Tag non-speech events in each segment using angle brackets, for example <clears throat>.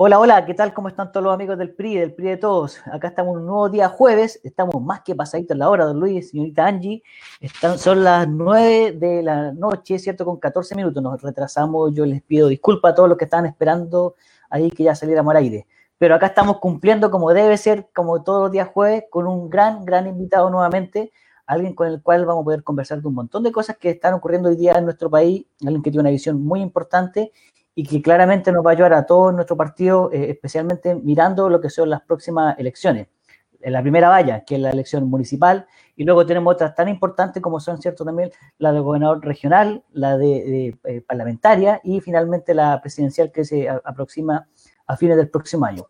Hola, hola, ¿qué tal? ¿Cómo están todos los amigos del PRI, del PRI de todos? Acá estamos un nuevo día jueves, estamos más que pasaditos en la hora, don Luis, señorita Angie. Están, son las 9 de la noche, ¿cierto? Con 14 minutos nos retrasamos. Yo les pido disculpas a todos los que estaban esperando ahí que ya saliéramos al aire. Pero acá estamos cumpliendo como debe ser, como todos los días jueves, con un gran, gran invitado nuevamente, alguien con el cual vamos a poder conversar de un montón de cosas que están ocurriendo hoy día en nuestro país, alguien que tiene una visión muy importante y que claramente nos va a ayudar a todo nuestro partido, eh, especialmente mirando lo que son las próximas elecciones. En la primera valla, que es la elección municipal, y luego tenemos otras tan importantes como son, cierto, también la de gobernador regional, la de, eh, parlamentaria y finalmente la presidencial que se aproxima a fines del próximo año.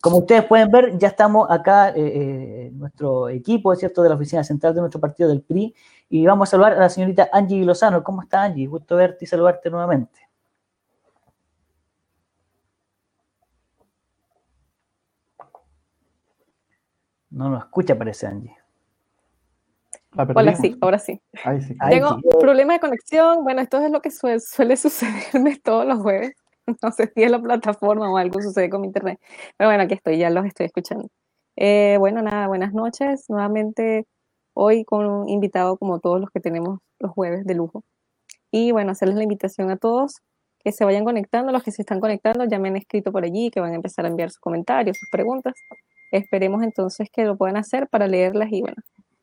Como ustedes pueden ver, ya estamos acá, eh, nuestro equipo, ¿cierto?, de la oficina central de nuestro partido del PRI, y vamos a saludar a la señorita Angie Lozano. ¿Cómo está, Angie? Gusto verte y saludarte nuevamente. No nos escucha, parece Angie. Hola, sí, ahora sí. Tengo un problema de conexión. Bueno, esto es lo que suele <laughs> sucederme todos los jueves. No sé si es la plataforma o algo sucede con mi internet. Pero bueno, aquí estoy, ya los estoy escuchando. Eh, bueno, nada, buenas noches. Nuevamente hoy con un invitado como todos los que tenemos los jueves de lujo. Y bueno, hacerles la invitación a todos que se vayan conectando. Los que se están conectando ya me han escrito por allí, que van a empezar a enviar sus comentarios, sus preguntas. Esperemos entonces que lo puedan hacer para leerlas y bueno,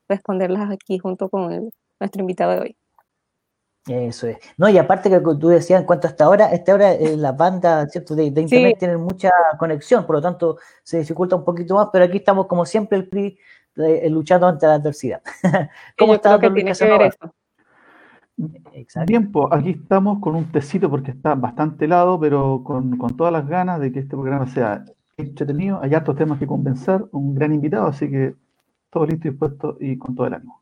responderlas aquí junto con nuestro invitado de hoy. Eso es. No, y aparte que tú decías en cuanto a esta hora, esta hora eh, las bandas ¿cierto? De, internet tienen mucha conexión, por lo tanto se dificulta un poquito más, pero aquí estamos como siempre el PRI eh, luchando ante la adversidad. <laughs> ¿Cómo está, que tiene que ver Bien, pues aquí estamos con un tecito porque está bastante helado, pero con, con todas las ganas de que este programa sea entretenido, hay hartos temas que compensar, un gran invitado, así que todo listo y dispuesto y con todo el ánimo.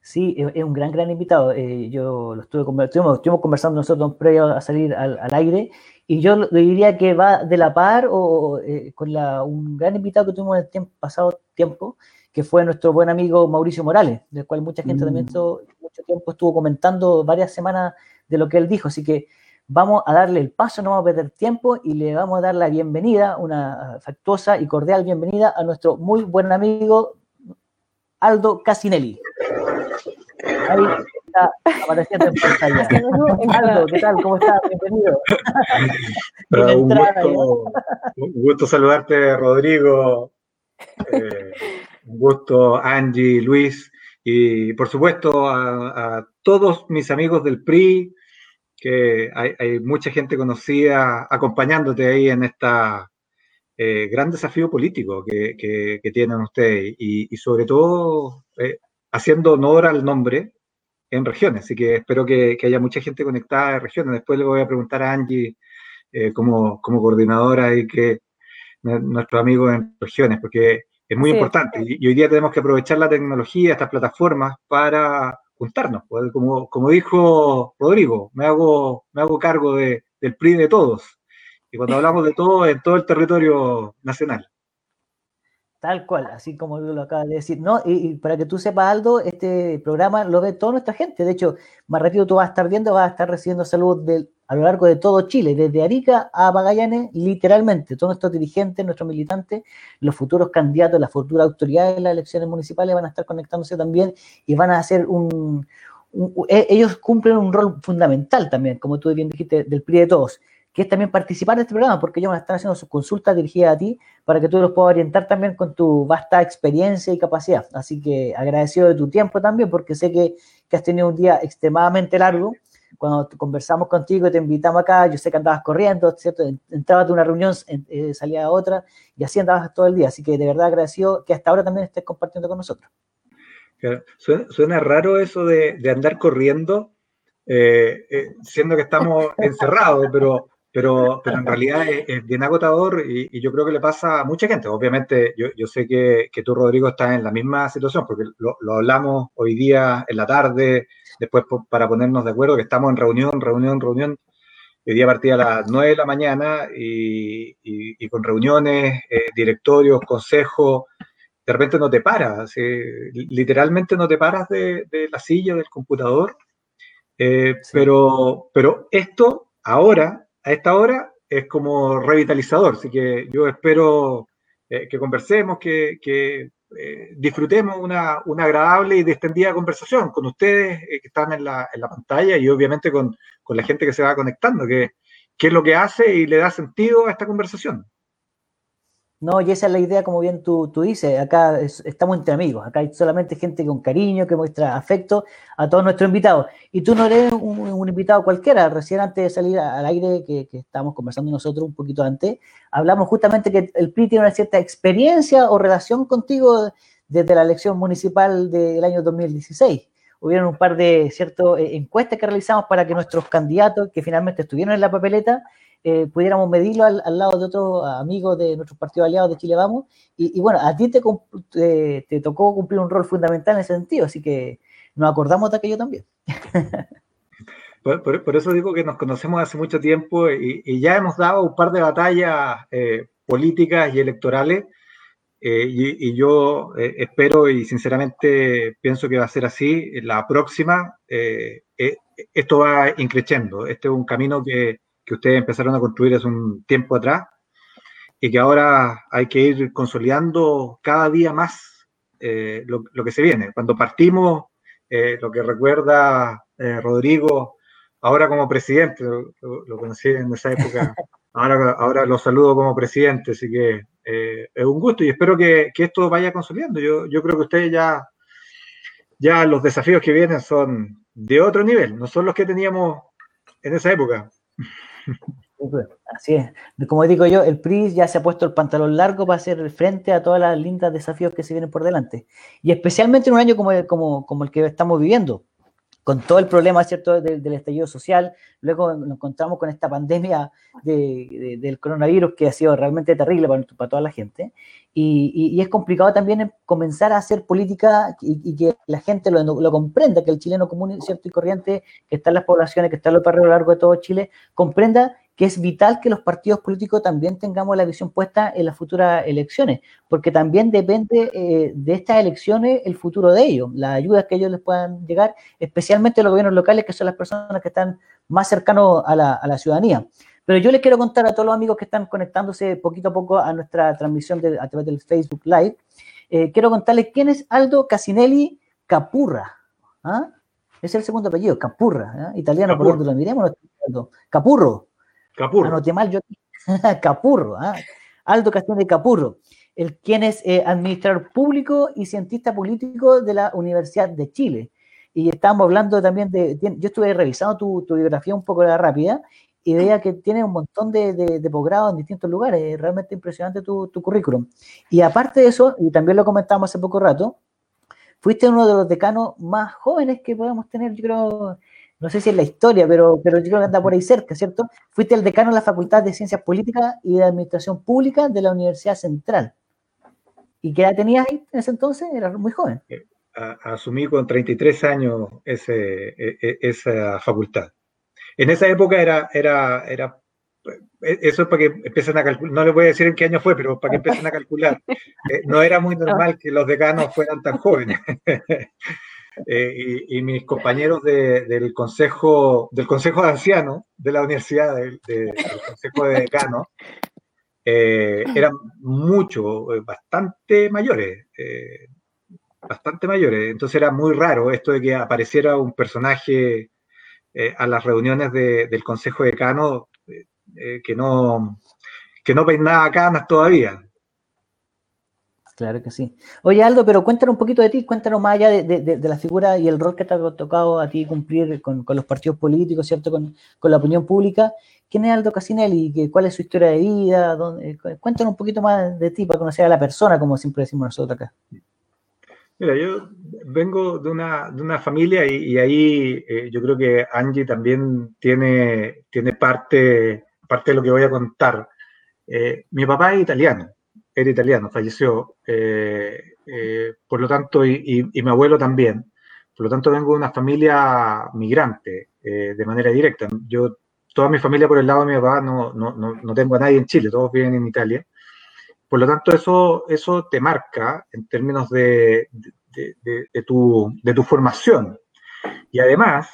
Sí, es un gran, gran invitado. Eh, yo lo estuve estuvimos, estuvimos conversando nosotros previo a salir al, aire y yo le diría que va de la par o eh, con la, un gran invitado que tuvimos en el tiempo, pasado tiempo, que fue nuestro buen amigo Mauricio Morales, del cual mucha gente también mm. mucho tiempo estuvo comentando varias semanas de lo que él dijo. Así que vamos a darle el paso, no vamos a perder tiempo y le vamos a dar la bienvenida, una factuosa y cordial bienvenida a nuestro muy buen amigo Aldo Casinelli. Ahí está apareciendo en pantalla. Aldo, ¿qué tal? ¿Cómo estás? Bienvenido. <laughs> un, gusto, un, gusto, saludarte, Rodrigo. Eh, un gusto, Angie, Luis, y por supuesto a, a todos mis amigos del PRI, que hay, mucha gente conocida acompañándote ahí en esta eh, gran desafío político que, que, tienen ustedes y, sobre todo eh, haciendo honor al nombre en regiones. Así que espero que, haya mucha gente conectada en regiones. Después le voy a preguntar a Angie eh, como, como, coordinadora y que nuestro amigo en regiones, porque es muy importante. y hoy día tenemos que aprovechar la tecnología, estas plataformas, para juntarnos. Pues, como, como dijo Rodrigo, me hago, me hago cargo de, del PRI de todos. Y cuando <laughs> hablamos de todo, en todo el territorio nacional. Tal cual, así como lo acabas de decir. ¿no? Y, para que tú sepas, Aldo, este programa lo ve toda nuestra gente. De hecho, más rápido tú vas a estar viendo, vas a estar recibiendo salud del, a lo largo de todo Chile, desde Arica a Magallanes, literalmente, todos nuestros dirigentes, nuestros militantes, los futuros candidatos, las futuras autoridades de las elecciones municipales van a estar conectándose también y van a hacer un, e, ellos cumplen un rol fundamental también, como tú bien dijiste, del PRI de todos, que es también participar de este programa, porque ellos van a estar haciendo sus consultas dirigidas a ti para que tú los puedas orientar también con tu vasta experiencia y capacidad. Así que agradecido de tu tiempo también, porque sé que has tenido un día extremadamente largo cuando conversamos contigo y te invitamos acá, yo sé que andabas corriendo, ¿cierto? Entrabas de una reunión, eh, salías a otra, y así andabas todo el día. Así que de verdad agradecido que hasta ahora también estés compartiendo con nosotros. Suena, raro eso de, andar corriendo, eh, eh, siendo que estamos <laughs> encerrados, pero, pero, pero en realidad es, bien agotador y, yo creo que le pasa a mucha gente. Obviamente, yo, yo sé que, que, tú, Rodrigo, estás en la misma situación, porque lo, lo hablamos hoy día en la tarde, después para ponernos de acuerdo, que estamos en reunión, reunión, reunión. Hoy día partía a las 9 de la mañana y, y, con reuniones, eh, directorios, consejos, de repente no te paras, literalmente no te paras de, de, la silla, del computador. Eh, pero, pero esto ahora, a esta hora, es como revitalizador. Así que yo espero eh, que conversemos, que, eh, disfrutemos una, agradable y distendida conversación con ustedes que están en la, pantalla y obviamente con, la gente que se va conectando, que, que es lo que hace y le da sentido a esta conversación. No, y esa es la idea, como bien tú, tú dices, acá estamos entre amigos, acá hay solamente gente con cariño que muestra afecto a todos nuestros invitados. Y tú no eres un, invitado cualquiera, recién antes de salir al aire, que, que estábamos conversando nosotros un poquito antes, hablamos justamente que el PRI tiene una cierta experiencia o relación contigo desde la elección municipal del año 2016 hubieron un par de ciertas eh, encuestas que realizamos para que nuestros candidatos que finalmente estuvieron en la papeleta eh, pudiéramos medirlo al, lado de otros amigos de nuestros partidos aliados de Chile Vamos. Y, bueno, a ti te, te, tocó cumplir un rol fundamental en ese sentido, así que nos acordamos de aquello también. <laughs> Por, eso digo que nos conocemos hace mucho tiempo y, ya hemos dado un par de batallas eh, políticas y electorales. Eh, y, y, yo espero y sinceramente pienso que va a ser así. La próxima, esto va increciendo. Este es un camino que, que ustedes empezaron a construir hace un tiempo atrás y que ahora hay que ir consolidando cada día más eh, lo, que se viene. Cuando partimos, eh, lo que recuerda eh, Rodrigo, ahora como presidente, lo, conocí en esa época, <laughs> ahora, ahora lo saludo como presidente, así que es un gusto y espero que, esto vaya consolidando. Yo, yo creo que ustedes ya, ya los desafíos que vienen son de otro nivel, no son los que teníamos en esa época. Así es. Como digo yo, el PRI ya se ha puesto el pantalón largo para hacer frente a todas las lindas desafíos que se vienen por delante. Y especialmente en un año como como, como el que estamos viviendo, con todo el problema ¿cierto? Del, estallido social. Luego nos encontramos con esta pandemia del coronavirus que ha sido realmente terrible para, toda la gente. Y, es complicado también comenzar a hacer política y, que la gente lo, comprenda, que el chileno común cierto y corriente que está en las poblaciones, que está en los barrios a lo largo de todo Chile, comprenda que es vital que los partidos políticos también tengamos la visión puesta en las futuras elecciones, porque también depende eh, de estas elecciones el futuro de ellos, las ayudas que ellos les puedan llegar, especialmente los gobiernos locales, que son las personas que están más cercanos a la, ciudadanía. Pero yo les quiero contar a todos los amigos que están conectándose poquito a poco a nuestra transmisión a través del Facebook Live, eh, quiero contarles quién es Aldo Casinelli Capurra. ¿ah? Es el segundo apellido, Capurra, ¿ah? italiano, por lo miremos. Capurro. Capurro. Anoté mal yo. <laughs> Capurro. ¿ah? Aldo de Capurro, el quien es eh, administrador público y cientista político de la Universidad de Chile. Y estábamos hablando también de, yo estuve revisando tu, biografía un poco la rápida y veía que tiene un montón de, de, posgrados en distintos lugares. realmente impresionante tu, tu, currículum. Y aparte de eso, y también lo comentamos hace poco rato, fuiste uno de los decanos más jóvenes que podemos tener, yo creo, no sé si es la historia, pero, pero yo creo que anda por ahí cerca, ¿cierto? Fuiste el decano de la Facultad de Ciencias Políticas y de Administración Pública de la Universidad Central. ¿Y qué edad tenías ahí en ese entonces? Era muy joven. Eh, asumí con 33 años ese, e, e, esa facultad. En esa época era, era, era e, eso es para que empiecen a calcular, no les voy a decir en qué año fue, pero para que empiecen a calcular. <laughs> Eh, no era muy normal que los decanos fueran tan jóvenes. <laughs> Eh, y, mis compañeros del consejo del consejo de ancianos de la universidad del, consejo de decano eh, eran mucho eh, bastante mayores bastante mayores. Entonces era muy raro esto de que apareciera un personaje a las reuniones del consejo de decano que no que no peinaba canas todavía Claro que sí. Oye, Aldo, pero cuéntanos un poquito de ti, cuéntanos más allá de, la figura y el rol que te ha tocado a ti cumplir con, los partidos políticos, ¿cierto? Con, la opinión pública. ¿Quién es Aldo Casinelli? ¿Cuál es su historia de vida? cuéntanos un poquito más de ti para conocer a la persona, como siempre decimos nosotros acá. Mira, yo vengo de una, de una familia y, ahí eh, yo creo que Angie también tiene, tiene parte, parte de lo que voy a contar. Eh, mi papá es italiano era italiano, falleció, eh, eh, por lo tanto, y, mi abuelo también. Por lo tanto, vengo de una familia migrante eh, de manera directa. Yo, toda mi familia por el lado de mi papá, no, no, no, tengo a nadie en Chile, todos viven en Italia. Por lo tanto, eso, eso te marca en términos de, de, tu, de tu formación. Y además,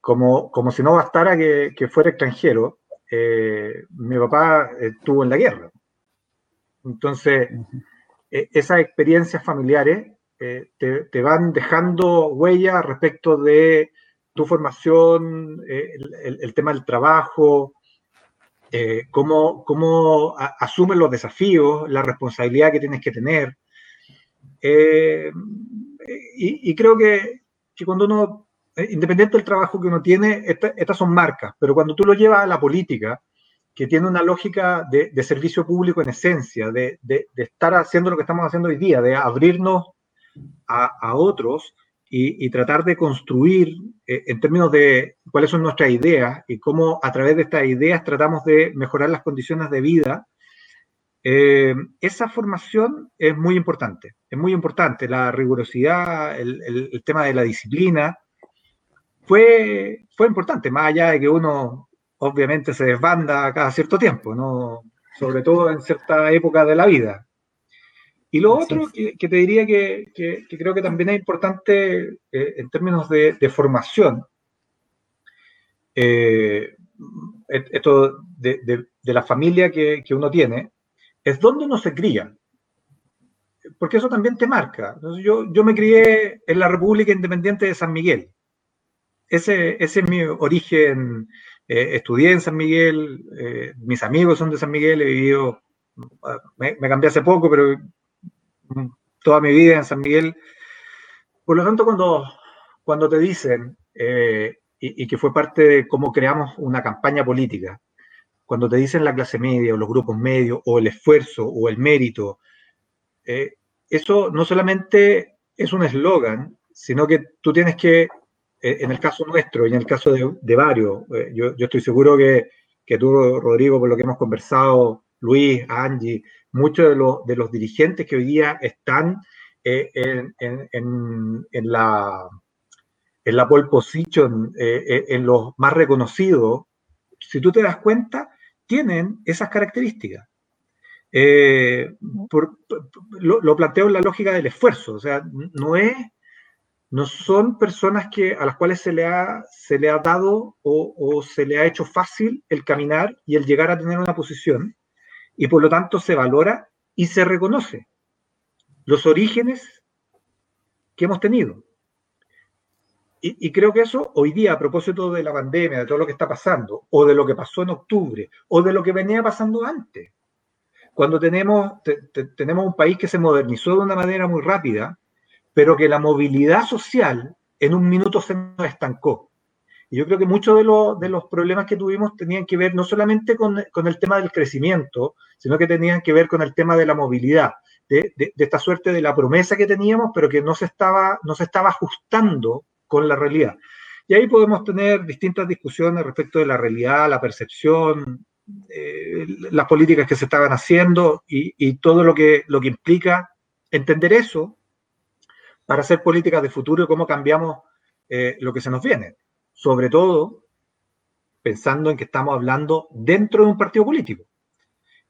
como, como si no bastara que, que fuera extranjero, mi papá estuvo en la guerra. Entonces, esas experiencias familiares te, van dejando huella respecto de tu formación, el, tema del trabajo, cómo, cómo asumes los desafíos, la responsabilidad que tienes que tener. y, creo que, que, cuando uno eh, independiente del trabajo que uno tiene, estas son marcas, pero cuando tú lo llevas a la política, que tiene una lógica de, servicio público en esencia, de, estar haciendo lo que estamos haciendo hoy día, de abrirnos a, otros y, tratar de construir eh, en términos de cuáles son nuestras ideas y cómo a través de estas ideas tratamos de mejorar las condiciones de vida, eh, esa formación es muy importante, es muy importante, la rigurosidad, el tema de la disciplina, fue, fue importante, más allá de que uno obviamente se desbanda cada cierto tiempo, ¿no? sobre todo en cierta época de la vida. Y lo otro que, te diría que, creo que también es importante eh, en términos de, formación, eh, esto de, la familia que, uno tiene, es dónde uno se cría. Porque eso también te marca. yo, yo me crié en la República Independiente de San Miguel ese, es mi origen. Eh, estudié en San Miguel, eh, mis amigos son de San Miguel, he vivido, me, cambié hace poco, pero toda mi vida en San Miguel. Por lo tanto, cuando, cuando te dicen, eh, y, que fue parte de cómo creamos una campaña política, cuando te dicen la clase media o los grupos medios o el esfuerzo o el mérito, eso no solamente es un eslogan, sino que tú tienes que en el caso nuestro y en el caso de, varios, eh, yo, estoy seguro que, tú, Rodrigo, por lo que hemos conversado, Luis, Angie, muchos de los, dirigentes que hoy día están eh, en, la, en la pole position, en los más reconocidos, si tú te das cuenta, tienen esas características. lo, planteo en la lógica del esfuerzo, o sea, no es no son personas que, a las cuales se le ha, se le ha dado o, se le ha hecho fácil el caminar y el llegar a tener una posición, y por lo tanto se valora y se reconoce los orígenes que hemos tenido. Y, creo que eso hoy día, a propósito de la pandemia, de todo lo que está pasando, o de lo que pasó en octubre, o de lo que venía pasando antes, cuando tenemos, tenemos un país que se modernizó de una manera muy rápida, pero que la movilidad social en un minuto se nos estancó. Y yo creo que muchos de, los problemas que tuvimos tenían que ver no solamente con, el tema del crecimiento, sino que tenían que ver con el tema de la movilidad, de, esta suerte de la promesa que teníamos, pero que no se, estaba, no se estaba ajustando con la realidad. Y ahí podemos tener distintas discusiones respecto de la realidad, la percepción, eh, las políticas que se estaban haciendo y, todo lo que, lo que implica entender eso para hacer políticas de futuro y cómo cambiamos eh, lo que se nos viene. Sobre todo pensando en que estamos hablando dentro de un partido político.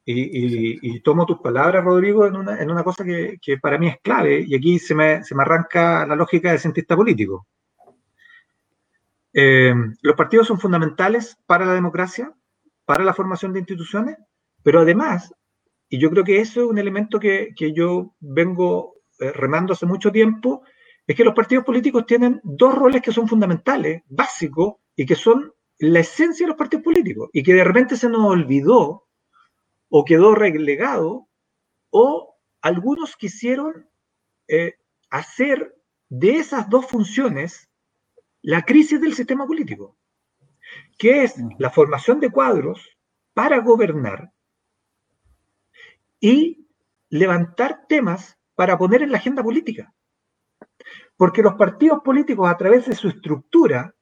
Y, tomo tus palabras, Rodrigo, en una, cosa que, para mí es clave, y aquí se me, arranca la lógica de cientista político. Eh, los partidos son fundamentales para la democracia, para la formación de instituciones, pero además, y yo creo que eso es un elemento que, que yo vengo remando hace mucho tiempo, es que los partidos políticos tienen dos roles que son fundamentales, básicos, y que son la esencia de los partidos políticos, y que de repente se nos olvidó o quedó relegado, o algunos quisieron eh, hacer de esas dos funciones la crisis del sistema político, que es la formación de cuadros para gobernar y levantar temas para poner en la agenda política. Porque los partidos políticos, a través de su estructura,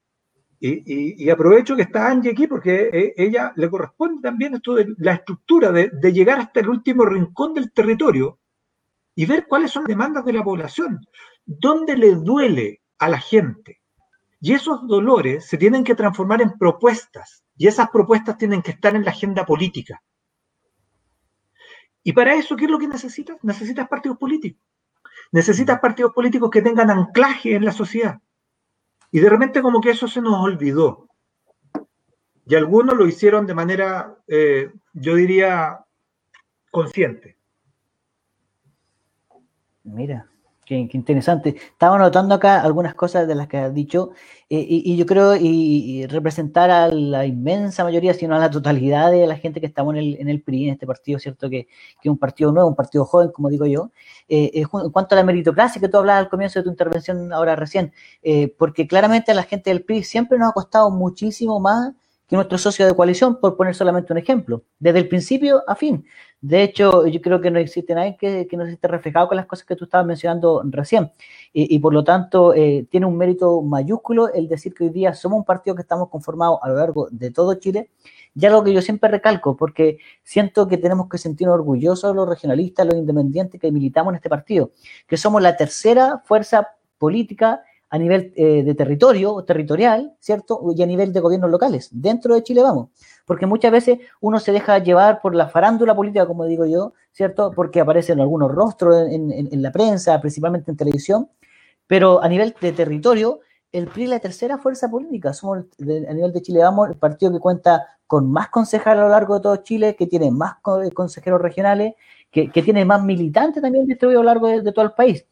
y, aprovecho que está Angie aquí porque eh, ella le corresponde también esto de la estructura, de, llegar hasta el último rincón del territorio y ver cuáles son las demandas de la población, dónde le duele a la gente. Y esos dolores se tienen que transformar en propuestas, y esas propuestas tienen que estar en la agenda política. Y para eso, ¿qué es lo que necesitas? Necesitas partidos políticos. Necesitas partidos políticos que tengan anclaje en la sociedad. Y de repente como que eso se nos olvidó. y algunos lo hicieron de manera, eh, yo diría, consciente. Mira, Qué, interesante. Estaba notando acá algunas cosas de las que has dicho eh, y, yo creo y, representar a la inmensa mayoría, si no a la totalidad de la gente que estamos en el, en el PRI, en este partido, ¿cierto? Que, que es un partido nuevo, un partido joven, como digo yo. Eh, eh, en cuanto a la meritocracia que tú hablabas al comienzo de tu intervención ahora recién, porque claramente a la gente del PRI siempre nos ha costado muchísimo más que nuestro socio de coalición, por poner solamente un ejemplo, desde el principio a fin. De hecho, yo creo que no existe nadie que, que no se esté reflejado con las cosas que tú estabas mencionando recién. Y, por lo tanto, eh, tiene un mérito mayúsculo el decir que hoy día somos un partido que estamos conformados a lo largo de todo Chile. Y algo que yo siempre recalco, porque siento que tenemos que sentirnos orgullosos los regionalistas, los independientes que militamos en este partido, que somos la tercera fuerza política a nivel eh, de territorio, territorial, ¿cierto? Y a nivel de gobiernos locales. Dentro de Chile vamos. Porque muchas veces uno se deja llevar por la farándula política, como digo yo, ¿cierto? Porque aparecen algunos rostros en, la prensa, principalmente en televisión. Pero a nivel de territorio, el PRI es la tercera fuerza política. Somos, a nivel de Chile Vamos, el partido que cuenta con más concejales a lo largo de todo Chile, que tiene más consejeros regionales, que, tiene más militantes también distribuidos a lo largo de todo el país.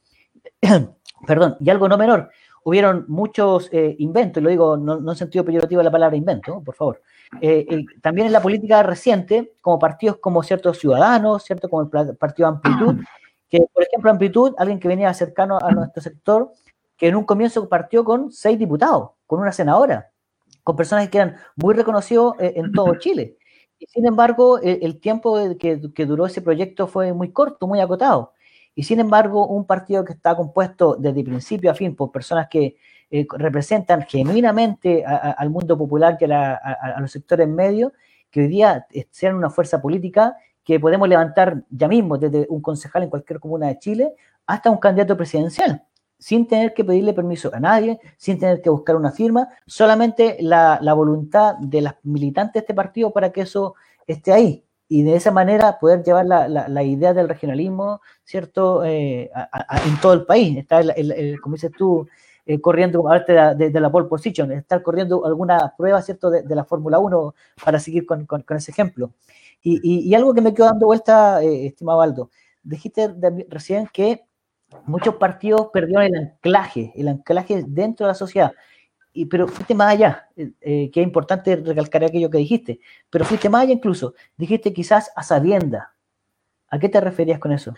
<clears throat> Perdón, y algo no menor, hubieron muchos eh, inventos, y lo digo no, en sentido peyorativo de la palabra invento, por favor. Eh, también en la política reciente, como partidos como ciertos ciudadanos, ¿cierto? Como el partido Amplitud, <clears throat> que por ejemplo Amplitud, alguien que venía cercano a nuestro sector, que en un comienzo partió con seis diputados, con una senadora, con personas que eran muy reconocidos eh, en todo <clears throat> Chile. Y sin embargo, el, tiempo que, que duró ese proyecto fue muy corto, muy acotado. Y sin embargo, un partido que está compuesto desde principio a fin por personas que eh, representan genuinamente al mundo popular y a, los sectores medios, que hoy día sean una fuerza política que podemos levantar ya mismo, desde un concejal en cualquier comuna de Chile hasta un candidato presidencial, sin tener que pedirle permiso a nadie, sin tener que buscar una firma, solamente la, la voluntad de las militantes de este partido para que eso esté ahí y de esa manera poder llevar la, la, idea del regionalismo, ¿cierto?, eh, en todo el país. Está, el, como dices tú, eh, corriendo, de, de, la pole position, estar corriendo alguna prueba, ¿cierto?, de, la Fórmula 1 para seguir con, con, ese ejemplo. Y, y, algo que me quedó dando vuelta, eh, estimado Aldo, dijiste recién que muchos partidos perdieron el anclaje, el anclaje dentro de la sociedad pero fuiste más allá, eh, eh, que es importante recalcar aquello que dijiste, pero fuiste más allá incluso, dijiste quizás a sabienda. ¿A qué te referías con eso?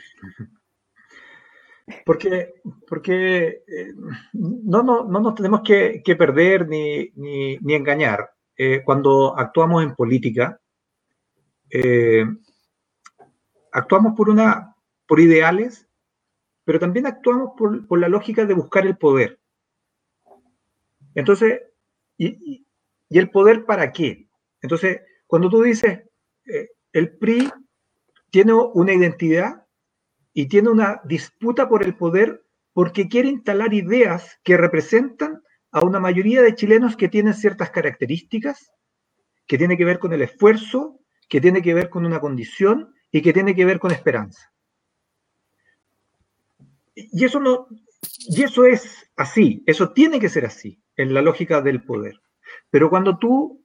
Porque, porque eh, no, no, no, nos tenemos que, perder ni, ni, engañar. cuando actuamos en política, actuamos por, una, por ideales, pero también actuamos por, por la lógica de buscar el poder. Entonces, ¿y, el poder para qué? Entonces, cuando tú dices, eh, el PRI tiene una identidad y tiene una disputa por el poder porque quiere instalar ideas que representan a una mayoría de chilenos que tienen ciertas características, que tiene que ver con el esfuerzo, que tiene que ver con una condición y que tiene que ver con esperanza. Y eso no, y eso es así, eso tiene que ser así en la lógica del poder. Pero cuando tú,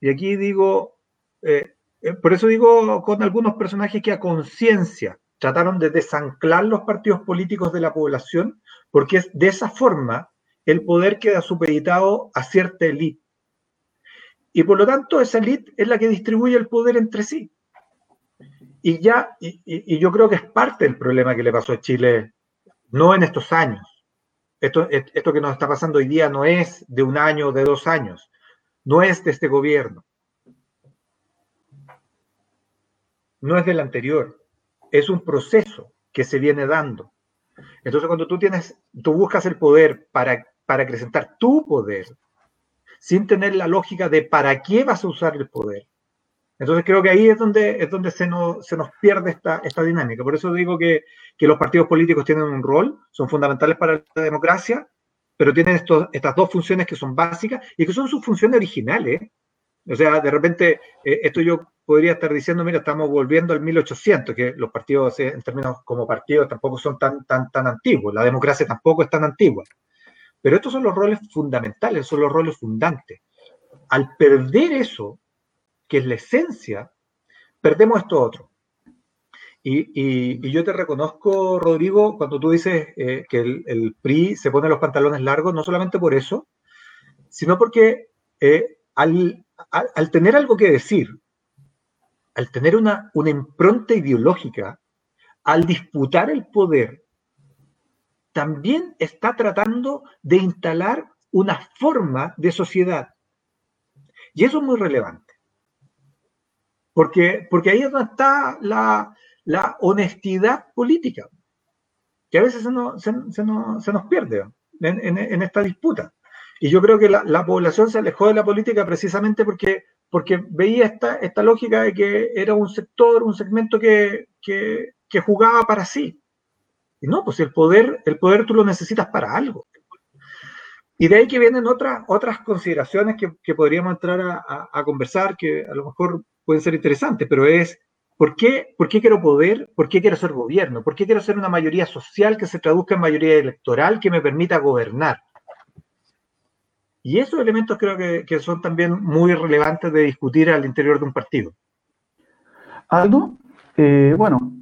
y aquí digo, eh, eh, por eso digo con algunos personajes que a conciencia trataron de desanclar los partidos políticos de la población, porque es de esa forma el poder queda supeditado a cierta élite. Y por lo tanto, esa élite es la que distribuye el poder entre sí. Y ya, y yo creo que es parte del problema que le pasó a Chile, no en estos años, esto, que nos está pasando hoy día no es de un año de dos años, no es de este gobierno, no es del anterior, es un proceso que se viene dando. Entonces, cuando tú tienes, tú buscas el poder para, para acrecentar tu poder, sin tener la lógica de para qué vas a usar el poder, entonces creo que ahí es donde, es donde se, nos, se nos pierde esta, esta dinámica. Por eso digo que, que, los partidos políticos tienen un rol, son fundamentales para la democracia, pero tienen estos, estas dos funciones que son básicas y que son sus funciones originales. O sea, de repente, eh, esto yo podría estar diciendo, mira, estamos volviendo al 1800, que los partidos eh, en términos como partidos tampoco son tan, tan, tan antiguos, la democracia tampoco es tan antigua. Pero estos son los roles fundamentales, son los roles fundantes al perder eso, que es la esencia, perdemos esto otro. Y, yo te reconozco, Rodrigo, cuando tú dices eh, que el, PRI se pone los pantalones largos, no solamente por eso, sino porque eh, al, tener algo que decir, al tener una, una impronta ideológica, al disputar el poder, también está tratando de instalar una forma de sociedad. Y eso es muy relevante. Porque, porque ahí es donde está la, la honestidad política, que a veces se nos, se, nos, pierde en, esta disputa. Y yo creo que la, población se alejó de la política precisamente porque, porque veía esta, esta lógica de que era un sector, un segmento que, que, jugaba para sí. Y no, pues el poder, el poder tú lo necesitas para algo. Y de ahí que vienen otras, otras consideraciones que, podríamos entrar a, a, conversar, que a lo mejor pueden ser interesantes, pero es ¿Por qué, ¿Por qué quiero poder? ¿Por qué quiero ser gobierno? ¿Por qué quiero ser una mayoría social que se traduzca en mayoría electoral que me permita gobernar? Y esos elementos creo que, son también muy relevantes de discutir al interior de un partido. Aldo, eh, bueno,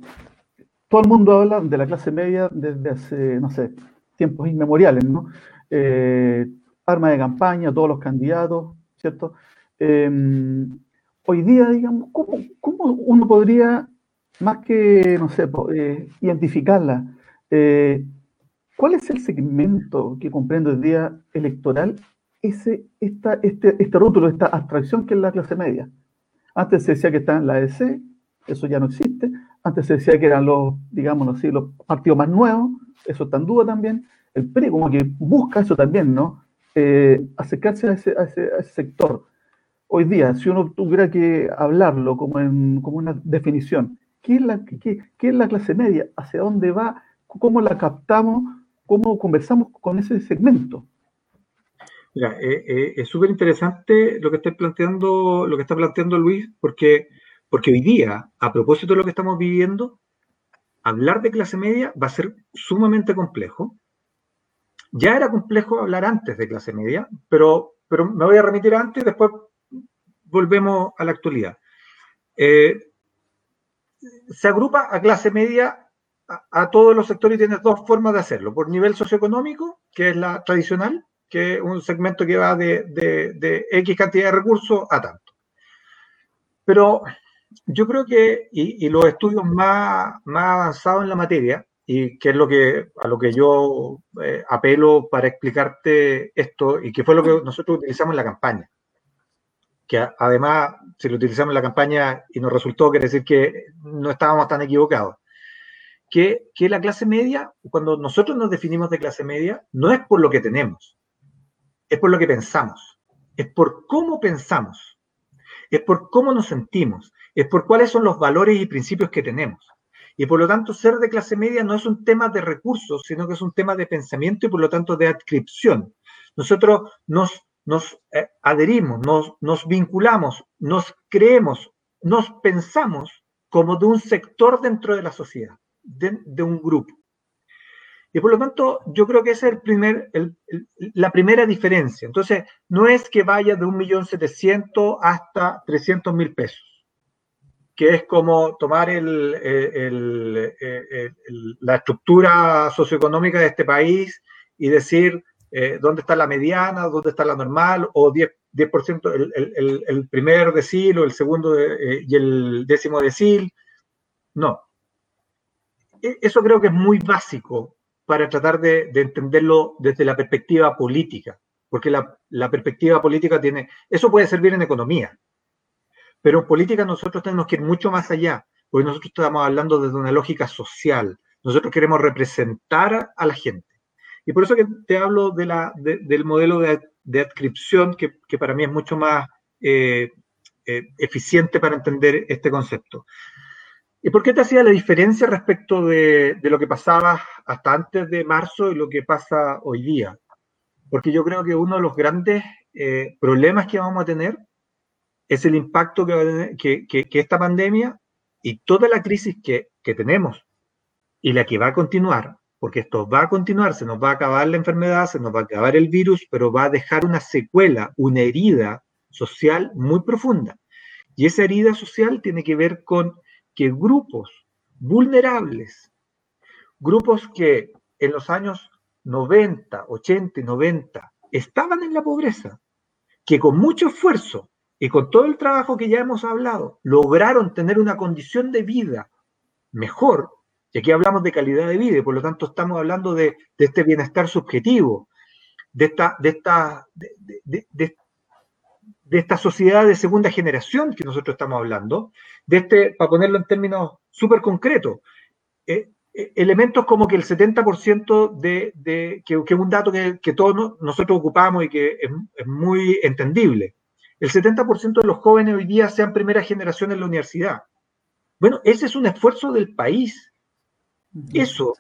todo el mundo habla de la clase media desde hace, no sé, tiempos inmemoriales, ¿no? Eh, arma de campaña, todos los candidatos, ¿cierto? Eh, hoy día, digamos, ¿cómo, uno podría, más que, no sé, eh, identificarla, eh, cuál es el segmento que comprende hoy día electoral ese, esta, este, este rótulo, esta abstracción que es la clase media? Antes se decía que está en la EC, eso ya no existe. Antes se decía que eran los, digamos así, los partidos más nuevos, eso está en duda también. El PRI como que busca eso también, ¿no? Eh, acercarse a ese sector hoy día, si uno tuviera que hablarlo como, en, como una definición, ¿qué es, la, qué, es la clase media? ¿Hacia dónde va? ¿Cómo la captamos? ¿Cómo conversamos con ese segmento? Mira, eh, eh, es súper interesante lo que está planteando, lo que está planteando Luis, porque, porque hoy día, a propósito de lo que estamos viviendo, hablar de clase media va a ser sumamente complejo. Ya era complejo hablar antes de clase media, pero, pero me voy a remitir antes y después volvemos a la actualidad. Eh, se agrupa a clase media a, todos los sectores y tiene dos formas de hacerlo. Por nivel socioeconómico, que es la tradicional, que es un segmento que va de, X cantidad de recursos a tanto. Pero yo creo que, y, los estudios más, más avanzados en la materia, y que es lo que, a lo que yo eh, apelo para explicarte esto, y que fue lo que nosotros utilizamos en la campaña que además, si lo utilizamos en la campaña y nos resultó, quiere decir que no estábamos tan equivocados. Que, que la clase media, cuando nosotros nos definimos de clase media, no es por lo que tenemos, es por lo que pensamos, es por cómo pensamos, es por cómo nos sentimos, es por cuáles son los valores y principios que tenemos. Y por lo tanto, ser de clase media no es un tema de recursos, sino que es un tema de pensamiento y por lo tanto de adscripción. Nosotros nos nos eh, adherimos, nos, nos vinculamos, nos creemos, nos pensamos como de un sector dentro de la sociedad, de, un grupo. Y por lo tanto, yo creo que es el primer, la primera diferencia. Entonces, no es que vaya de 1.700.000 hasta 300.000 pesos, que es como tomar el, la estructura socioeconómica de este país y decir, eh, dónde está la mediana, dónde está la normal, o 10%, 10% el, el, primer decil o el segundo eh, y el décimo decil. No. E, eso creo que es muy básico para tratar de, entenderlo desde la perspectiva política, porque la, la, perspectiva política tiene, eso puede servir en economía, pero en política nosotros tenemos que ir mucho más allá, porque nosotros estamos hablando desde una lógica social, nosotros queremos representar a la gente. Y por eso que te hablo del modelo de, de adscripción, que, que, para mí es mucho más eh, eh, eficiente para entender este concepto. ¿Y por qué te hacía la diferencia respecto de, lo que pasaba hasta antes de marzo y lo que pasa hoy día? Porque yo creo que uno de los grandes eh, problemas que vamos a tener es el impacto que, que, que, esta pandemia y toda la crisis que, que tenemos y la que va a continuar porque esto va a continuar, se nos va a acabar la enfermedad, se nos va a acabar el virus, pero va a dejar una secuela, una herida social muy profunda. Y esa herida social tiene que ver con que grupos vulnerables, grupos que en los años 90, 80 y 90 estaban en la pobreza, que con mucho esfuerzo y con todo el trabajo que ya hemos hablado, lograron tener una condición de vida mejor, aquí hablamos de calidad de vida, y por lo tanto estamos hablando de, este bienestar subjetivo, de esta, de, esta, de, esta sociedad de segunda generación que nosotros estamos hablando, de este, para ponerlo en términos súper concretos, eh, eh, elementos como que el 70% de, de que, es un dato que, todos nosotros ocupamos y que es, muy entendible, el 70% de los jóvenes hoy día sean primera generación en la universidad. Bueno, ese es un esfuerzo del país. Eso,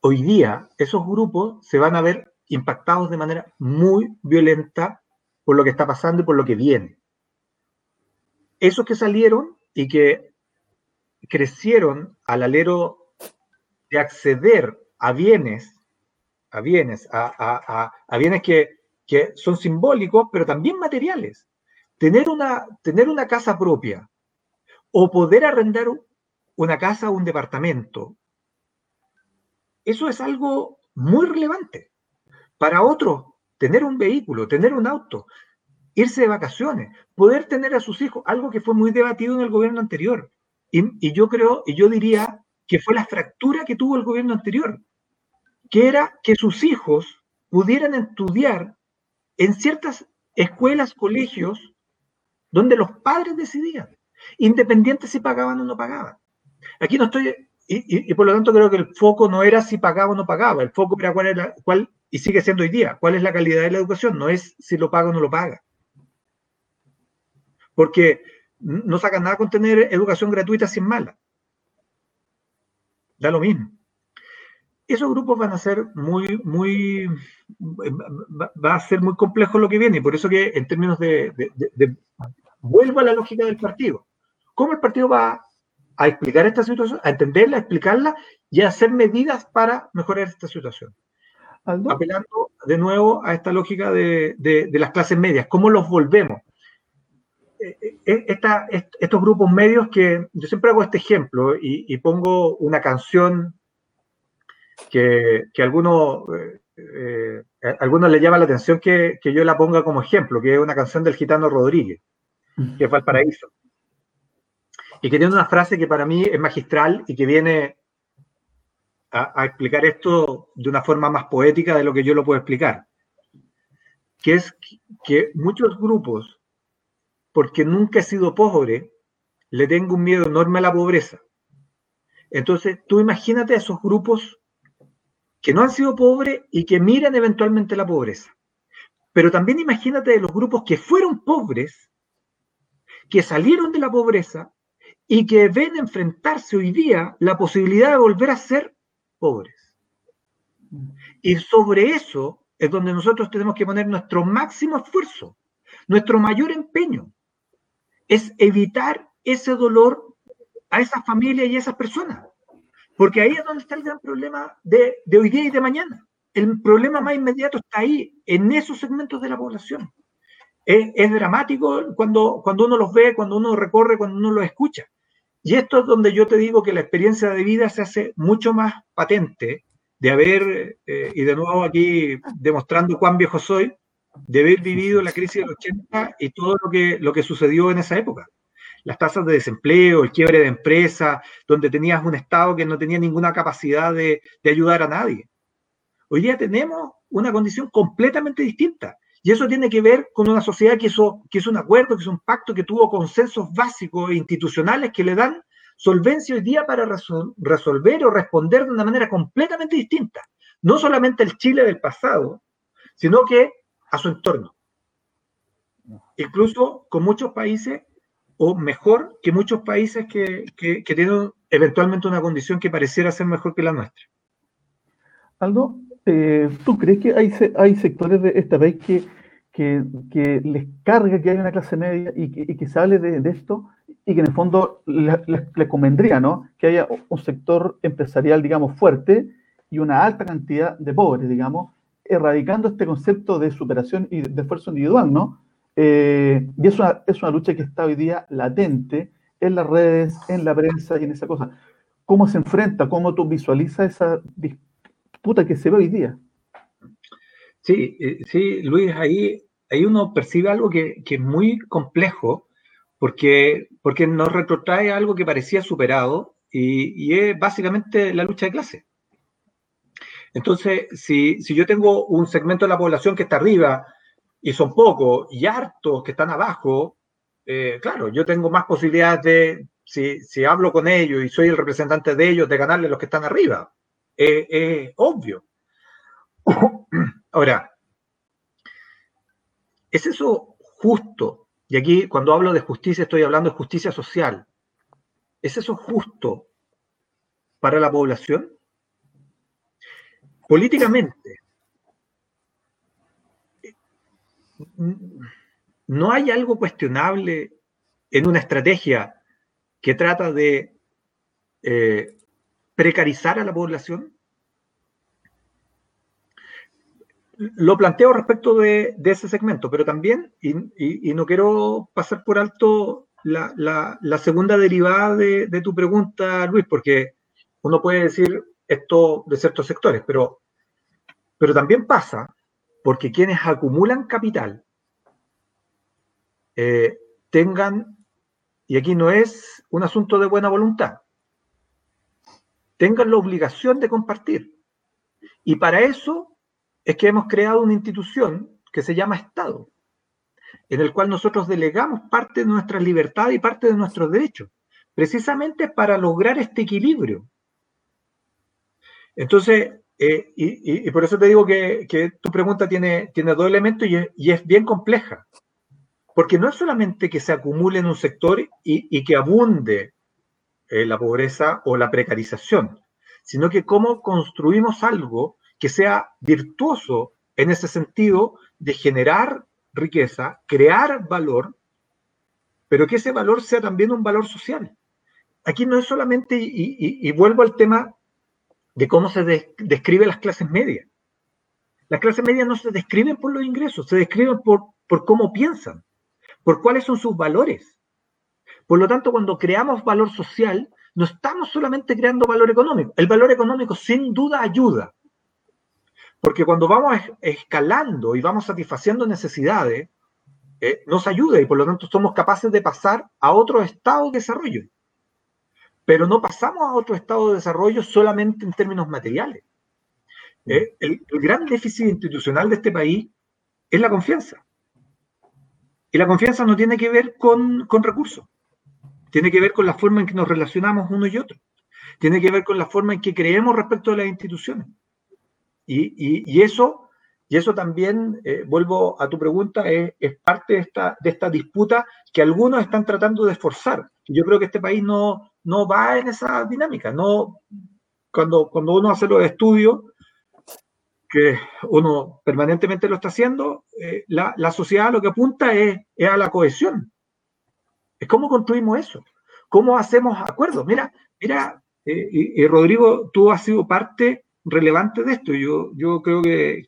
hoy día, esos grupos se van a ver impactados de manera muy violenta por lo que está pasando y por lo que viene. Esos que salieron y que crecieron al alero de acceder a bienes, a bienes, a, bienes que, que, son simbólicos, pero también materiales. Tener una, tener una casa propia o poder arrendar una casa o un departamento, eso es algo muy relevante. Para otros, tener un vehículo, tener un auto, irse de vacaciones, poder tener a sus hijos, algo que fue muy debatido en el gobierno anterior. Y, yo creo, y yo diría que fue la fractura que tuvo el gobierno anterior, que era que sus hijos pudieran estudiar en ciertas escuelas, colegios, donde los padres decidían, independiente si pagaban o no pagaban. Aquí no estoy, y, por lo tanto creo que el foco no era si pagaba o no pagaba, el foco era cuál era, cuál, y sigue siendo hoy día, cuál es la calidad de la educación, no es si lo paga o no lo paga. Porque no sacan nada con tener educación gratuita sin mala. Da lo mismo. Esos grupos van a ser muy, muy, va a ser muy complejo lo que viene, y por eso que en términos de, vuelvo a la lógica del partido. ¿Cómo el partido va a explicar esta situación, a entenderla, a explicarla y a hacer medidas para mejorar esta situación? Apelando de nuevo a esta lógica de, de las clases medias, ¿cómo los volvemos? Eh, eh, estos grupos medios que yo siempre hago este ejemplo y, pongo una canción que, que algunos, eh, algunos le llama la atención que, yo la ponga como ejemplo, que es una canción del gitano Rodríguez, que es Valparaíso. Y que tiene una frase que para mí es magistral y que viene a, a explicar esto de una forma más poética de lo que yo lo puedo explicar. Que es que muchos grupos porque nunca he sido pobre, le tengo un miedo enorme a la pobreza. Entonces, tú imagínate a esos grupos que no han sido pobres y que miran eventualmente la pobreza. Pero también imagínate de los grupos que fueron pobres, que salieron de la pobreza y que ven enfrentarse hoy día la posibilidad de volver a ser pobres. Y sobre eso es donde nosotros tenemos que poner nuestro máximo esfuerzo, nuestro mayor empeño es evitar ese dolor a esa familia y a esas personas. Porque ahí es donde está el gran problema de, hoy día y de mañana. El problema más inmediato está ahí, en esos segmentos de la población. Es, dramático cuando, cuando uno los ve, cuando uno recorre, cuando uno los escucha. Y esto es donde yo te digo que la experiencia de vida se hace mucho más patente de haber, eh, y de nuevo aquí demostrando cuán viejo soy, de haber vivido la crisis del 80 y todo lo que, lo que sucedió en esa época. Las tasas de desempleo, el quiebre de empresas, donde tenías un Estado que no tenía ninguna capacidad de, ayudar a nadie. Hoy día tenemos una condición completamente distinta. Y eso tiene que ver con una sociedad que hizo, que hizo un acuerdo, que hizo un pacto, que tuvo consensos básicos e institucionales que le dan solvencia hoy día para resolver o responder de una manera completamente distinta. No solamente el Chile del pasado, sino que a su entorno. Incluso con muchos países, o mejor que muchos países que, tienen eventualmente una condición que pareciera ser mejor que la nuestra. Aldo, eh, ¿tú crees que hay, hay sectores de esta vez que, que, les carga que haya una clase media y que, y que se hable de, esto y que en el fondo les, convendría, ¿no? Que haya un sector empresarial, digamos, fuerte y una alta cantidad de pobres, digamos, erradicando este concepto de superación y de esfuerzo individual, ¿no? Eh, y es una, es una lucha que está hoy día latente en las redes, en la prensa y en esa cosa. ¿Cómo se enfrenta? ¿Cómo tú visualizas esa disputa que se ve hoy día? Sí, eh, sí, Luis, ahí, ahí uno percibe algo que, que, es muy complejo porque, porque nos retrotrae algo que parecía superado y, y es básicamente la lucha de clase. Entonces, si, si yo tengo un segmento de la población que está arriba y son pocos y hartos que están abajo, eh, claro, yo tengo más posibilidades de, si, si, hablo con ellos y soy el representante de ellos, de ganarle a los que están arriba. Obvio. Ahora, ¿es eso justo? Y aquí cuando hablo de justicia estoy hablando de justicia social. ¿Es eso justo para la población? Políticamente, ¿no hay algo cuestionable en una estrategia que trata de eh, precarizar a la población? Lo planteo respecto de, ese segmento, pero también, y, no quiero pasar por alto la, segunda derivada de, tu pregunta, Luis, porque uno puede decir esto de ciertos sectores, pero, pero también pasa porque quienes acumulan capital eh, tengan, y aquí no es un asunto de buena voluntad, tengan la obligación de compartir. Y para eso es que hemos creado una institución que se llama Estado, en el cual nosotros delegamos parte de nuestra libertad y parte de nuestros derechos, precisamente para lograr este equilibrio. Entonces, eh, y, por eso te digo que, tu pregunta tiene, tiene dos elementos y es, bien compleja. Porque no es solamente que se acumule en un sector y, que abunde eh, la pobreza o la precarización, sino que cómo construimos algo que sea virtuoso en ese sentido de generar riqueza, crear valor, pero que ese valor sea también un valor social. Aquí no es solamente, y, vuelvo al tema de cómo se describe las clases medias. Las clases medias no se describen por los ingresos, se describen por, por cómo piensan, por cuáles son sus valores. Por lo tanto, cuando creamos valor social, no estamos solamente creando valor económico. El valor económico sin duda ayuda, porque cuando vamos escalando y vamos satisfaciendo necesidades, eh, nos ayuda y por lo tanto somos capaces de pasar a otro estado de desarrollo pero no pasamos a otro estado de desarrollo solamente en términos materiales. Eh, el, gran déficit institucional de este país es la confianza. Y la confianza no tiene que ver con, recursos, tiene que ver con la forma en que nos relacionamos uno y otro, tiene que ver con la forma en que creemos respecto a las instituciones. Y, eso, y eso también, eh, vuelvo a tu pregunta, es, parte de esta, de esta disputa que algunos están tratando de esforzar. Yo creo que este país no, no va en esa dinámica. No, cuando, cuando uno hace los estudios, que uno permanentemente lo está haciendo, eh, la, sociedad lo que apunta es, a la cohesión. Es cómo construimos eso, cómo hacemos acuerdos. Mira, mira, eh, y, Rodrigo, tú has sido parte relevante de esto. Yo, yo creo que,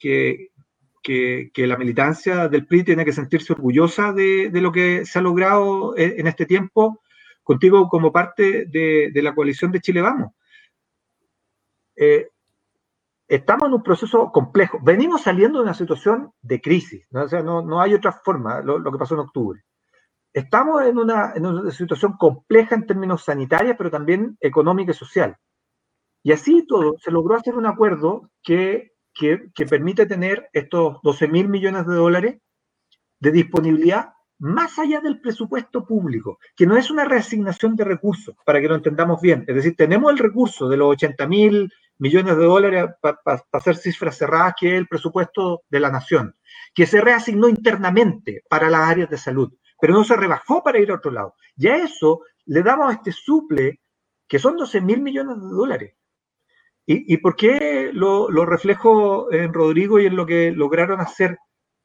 que, la militancia del PRI tiene que sentirse orgullosa de, de, lo que se ha logrado en este tiempo contigo como parte de, la coalición de Chile Vamos. Eh, estamos en un proceso complejo. Venimos saliendo de una situación de crisis, ¿no? O sea, no, hay otra forma, lo, que pasó en octubre. Estamos en una, situación compleja en términos sanitarios, pero también económica y social. Y así todo, se logró hacer un acuerdo que permite tener estos 12 mil millones de dólares de disponibilidad más allá del presupuesto público, que no es una reasignación de recursos, para que lo entendamos bien. Es decir, tenemos el recurso de los 80 mil millones de dólares para hacer cifras cerradas, que es el presupuesto de la nación, que se reasignó internamente para las áreas de salud, pero no se rebajó para ir a otro lado. Y a eso le damos este suple, que son 12 mil millones de dólares. ¿Y, por qué lo, lo reflejo en Rodrigo y en lo que lograron hacer?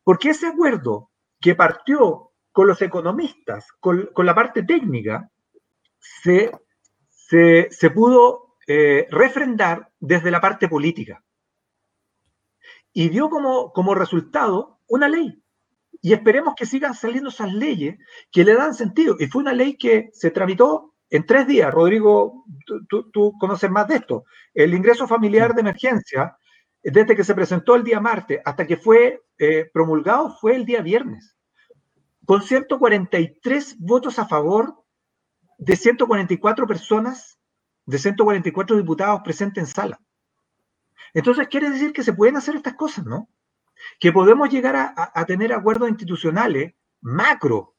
Porque ese acuerdo que partió con los economistas, con, la parte técnica, se, se, pudo eh, refrendar desde la parte política. Y dio como, como resultado una ley. Y esperemos que sigan saliendo esas leyes que le dan sentido. Y fue una ley que se tramitó en tres días. Rodrigo, tú, conoces más de esto. El ingreso familiar de emergencia, desde que se presentó el día martes hasta que fue eh, promulgado, fue el día viernes. Con 143 votos a favor de 144 personas, de 144 diputados presentes en sala. Entonces quiere decir que se pueden hacer estas cosas, ¿no? Que podemos llegar a, tener acuerdos institucionales macro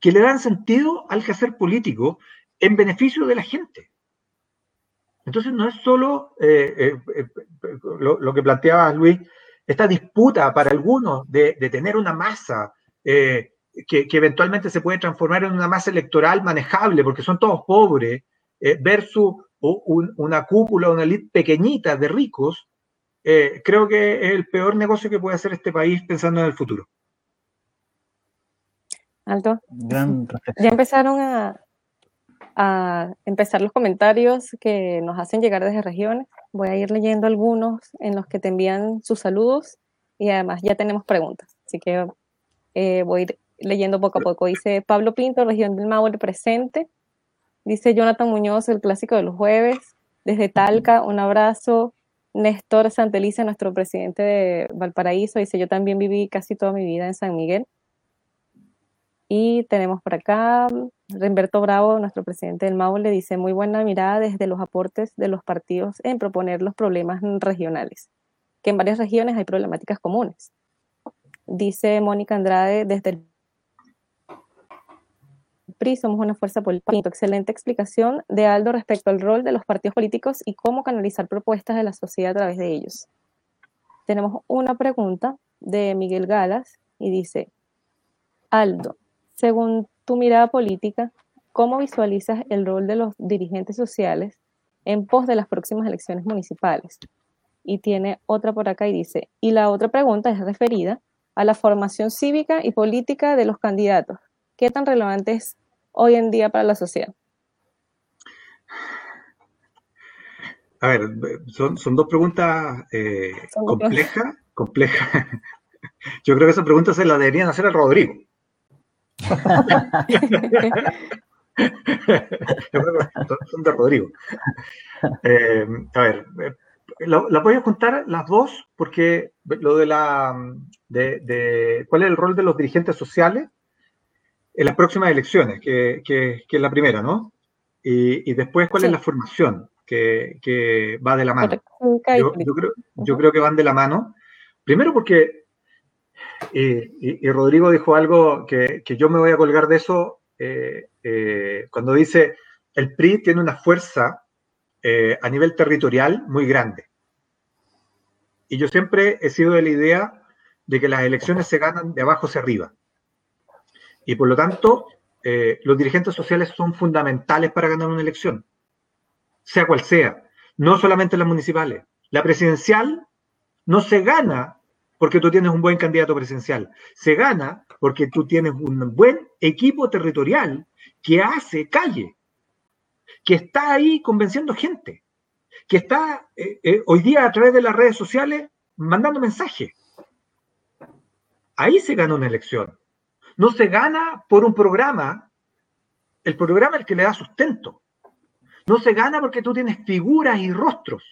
que le dan sentido al quehacer político en beneficio de la gente. Entonces no es solo eh, eh, eh, lo, que planteaba Luis, esta disputa para algunos de, tener una masa que, eventualmente se puede transformar en una masa electoral manejable, porque son todos pobres, versus una cúpula, una elite pequeñita de ricos, eh, creo que es el peor negocio que puede hacer este país pensando en el futuro. Alto. ya empezaron a, empezar los comentarios que nos hacen llegar desde regiones. Voy a ir leyendo algunos en los que te envían sus saludos y además ya tenemos preguntas. Así que eh, voy a ir leyendo poco a poco. Dice Pablo Pinto, región del Maule presente. Dice Jonathan Muñoz, el clásico de los jueves. Desde Talca, un abrazo. Néstor Santelice, nuestro presidente de Valparaíso, dice, yo también viví casi toda mi vida en San Miguel. Y tenemos por acá, Remberto Bravo, nuestro presidente del Maule, dice, muy buena mirada desde los aportes de los partidos en proponer los problemas regionales, que en varias regiones hay problemáticas comunes. Dice Mónica Andrade, desde el PRI somos una fuerza política. Excelente explicación de Aldo respecto al rol de los partidos políticos y cómo canalizar propuestas de la sociedad a través de ellos. Tenemos una pregunta de Miguel Galas y dice, Aldo, según tu mirada política, ¿cómo visualizas el rol de los dirigentes sociales en pos de las próximas elecciones municipales? Y tiene otra por acá y dice, y la otra pregunta es referida a la formación cívica y política de los candidatos. ¿Qué tan relevante es hoy en día para la sociedad? A ver, son, dos preguntas eh, complejas. Complejas. <laughs> Yo creo que esas preguntas se las deberían hacer al Rodrigo. <laughs> son de Rodrigo. Eh, a ver, eh, la, voy a contar las dos porque lo de la de, cuál es el rol de los dirigentes sociales en las próximas elecciones, que, es la primera, ¿no? Y, después, ¿cuál es la formación que, va de la mano? Yo, creo, que van de la mano. Primero porque, y, Rodrigo dijo algo que, yo me voy a colgar de eso, eh, eh, cuando dice, el PRI tiene una fuerza eh, a nivel territorial muy grande. Y yo siempre he sido de la idea de que las elecciones se ganan de abajo hacia arriba. Y por lo tanto, eh, los dirigentes sociales son fundamentales para ganar una elección, sea cual sea, no solamente las municipales. La presidencial no se gana porque tú tienes un buen candidato presidencial, se gana porque tú tienes un buen equipo territorial que hace calle, que está ahí convenciendo gente, que está eh, eh, hoy día a través de las redes sociales mandando mensajes. Ahí se gana una elección no se gana por un programa. El programa es el que le da sustento. No se gana porque tú tienes figuras y rostros.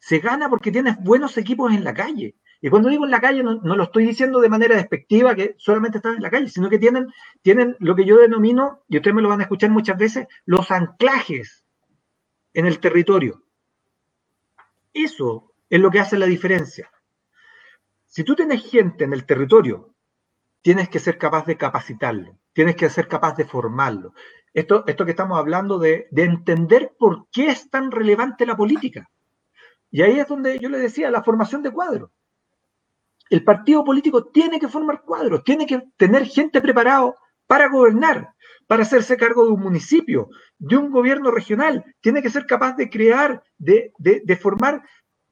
Se gana porque tienes buenos equipos en la calle. Y cuando digo en la calle, no, lo estoy diciendo de manera despectiva que solamente están en la calle, sino que tienen, tienen lo que yo denomino, y ustedes me lo van a escuchar muchas veces, los anclajes en el territorio. Eso es lo que hace la diferencia. Si tú tienes gente en el territorio tienes que ser capaz de capacitarlo, tienes que ser capaz de formarlo. Esto, esto que estamos hablando de, entender por qué es tan relevante la política. Y ahí es donde yo le decía, la formación de cuadros. El partido político tiene que formar cuadros, tiene que tener gente preparada para gobernar, para hacerse cargo de un municipio, de un gobierno regional. Tiene que ser capaz de crear, de, de formar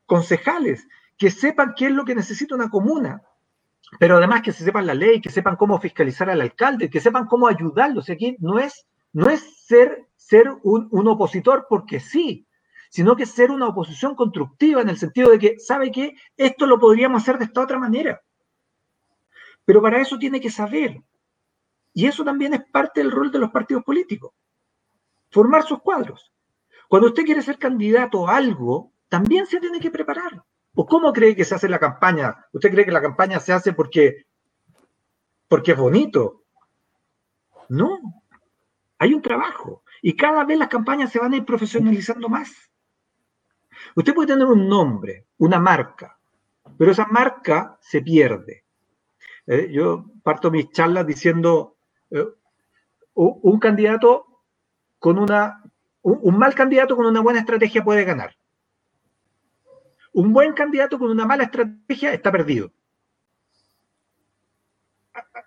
concejales que sepan qué es lo que necesita una comuna, pero además que se sepan la ley, que sepan cómo fiscalizar al alcalde, que sepan cómo ayudarlo. O sea, aquí no es, no es ser, ser un, un opositor porque sí, sino que ser una oposición constructiva en el sentido de que, ¿sabe qué? Esto lo podríamos hacer de esta otra manera. Pero para eso tiene que saber. Y eso también es parte del rol de los partidos políticos. Formar sus cuadros. Cuando usted quiere ser candidato a algo, también se tiene que preparar. ¿O cómo cree que se hace la campaña? ¿Usted cree que la campaña se hace porque, porque es bonito? No. Hay un trabajo. Y cada vez las campañas se van a ir profesionalizando más. Usted puede tener un nombre, una marca, pero esa marca se pierde. Eh, yo parto mis charlas diciendo, eh, un candidato con una, un, mal candidato con una buena estrategia puede ganar. Un buen candidato con una mala estrategia está perdido.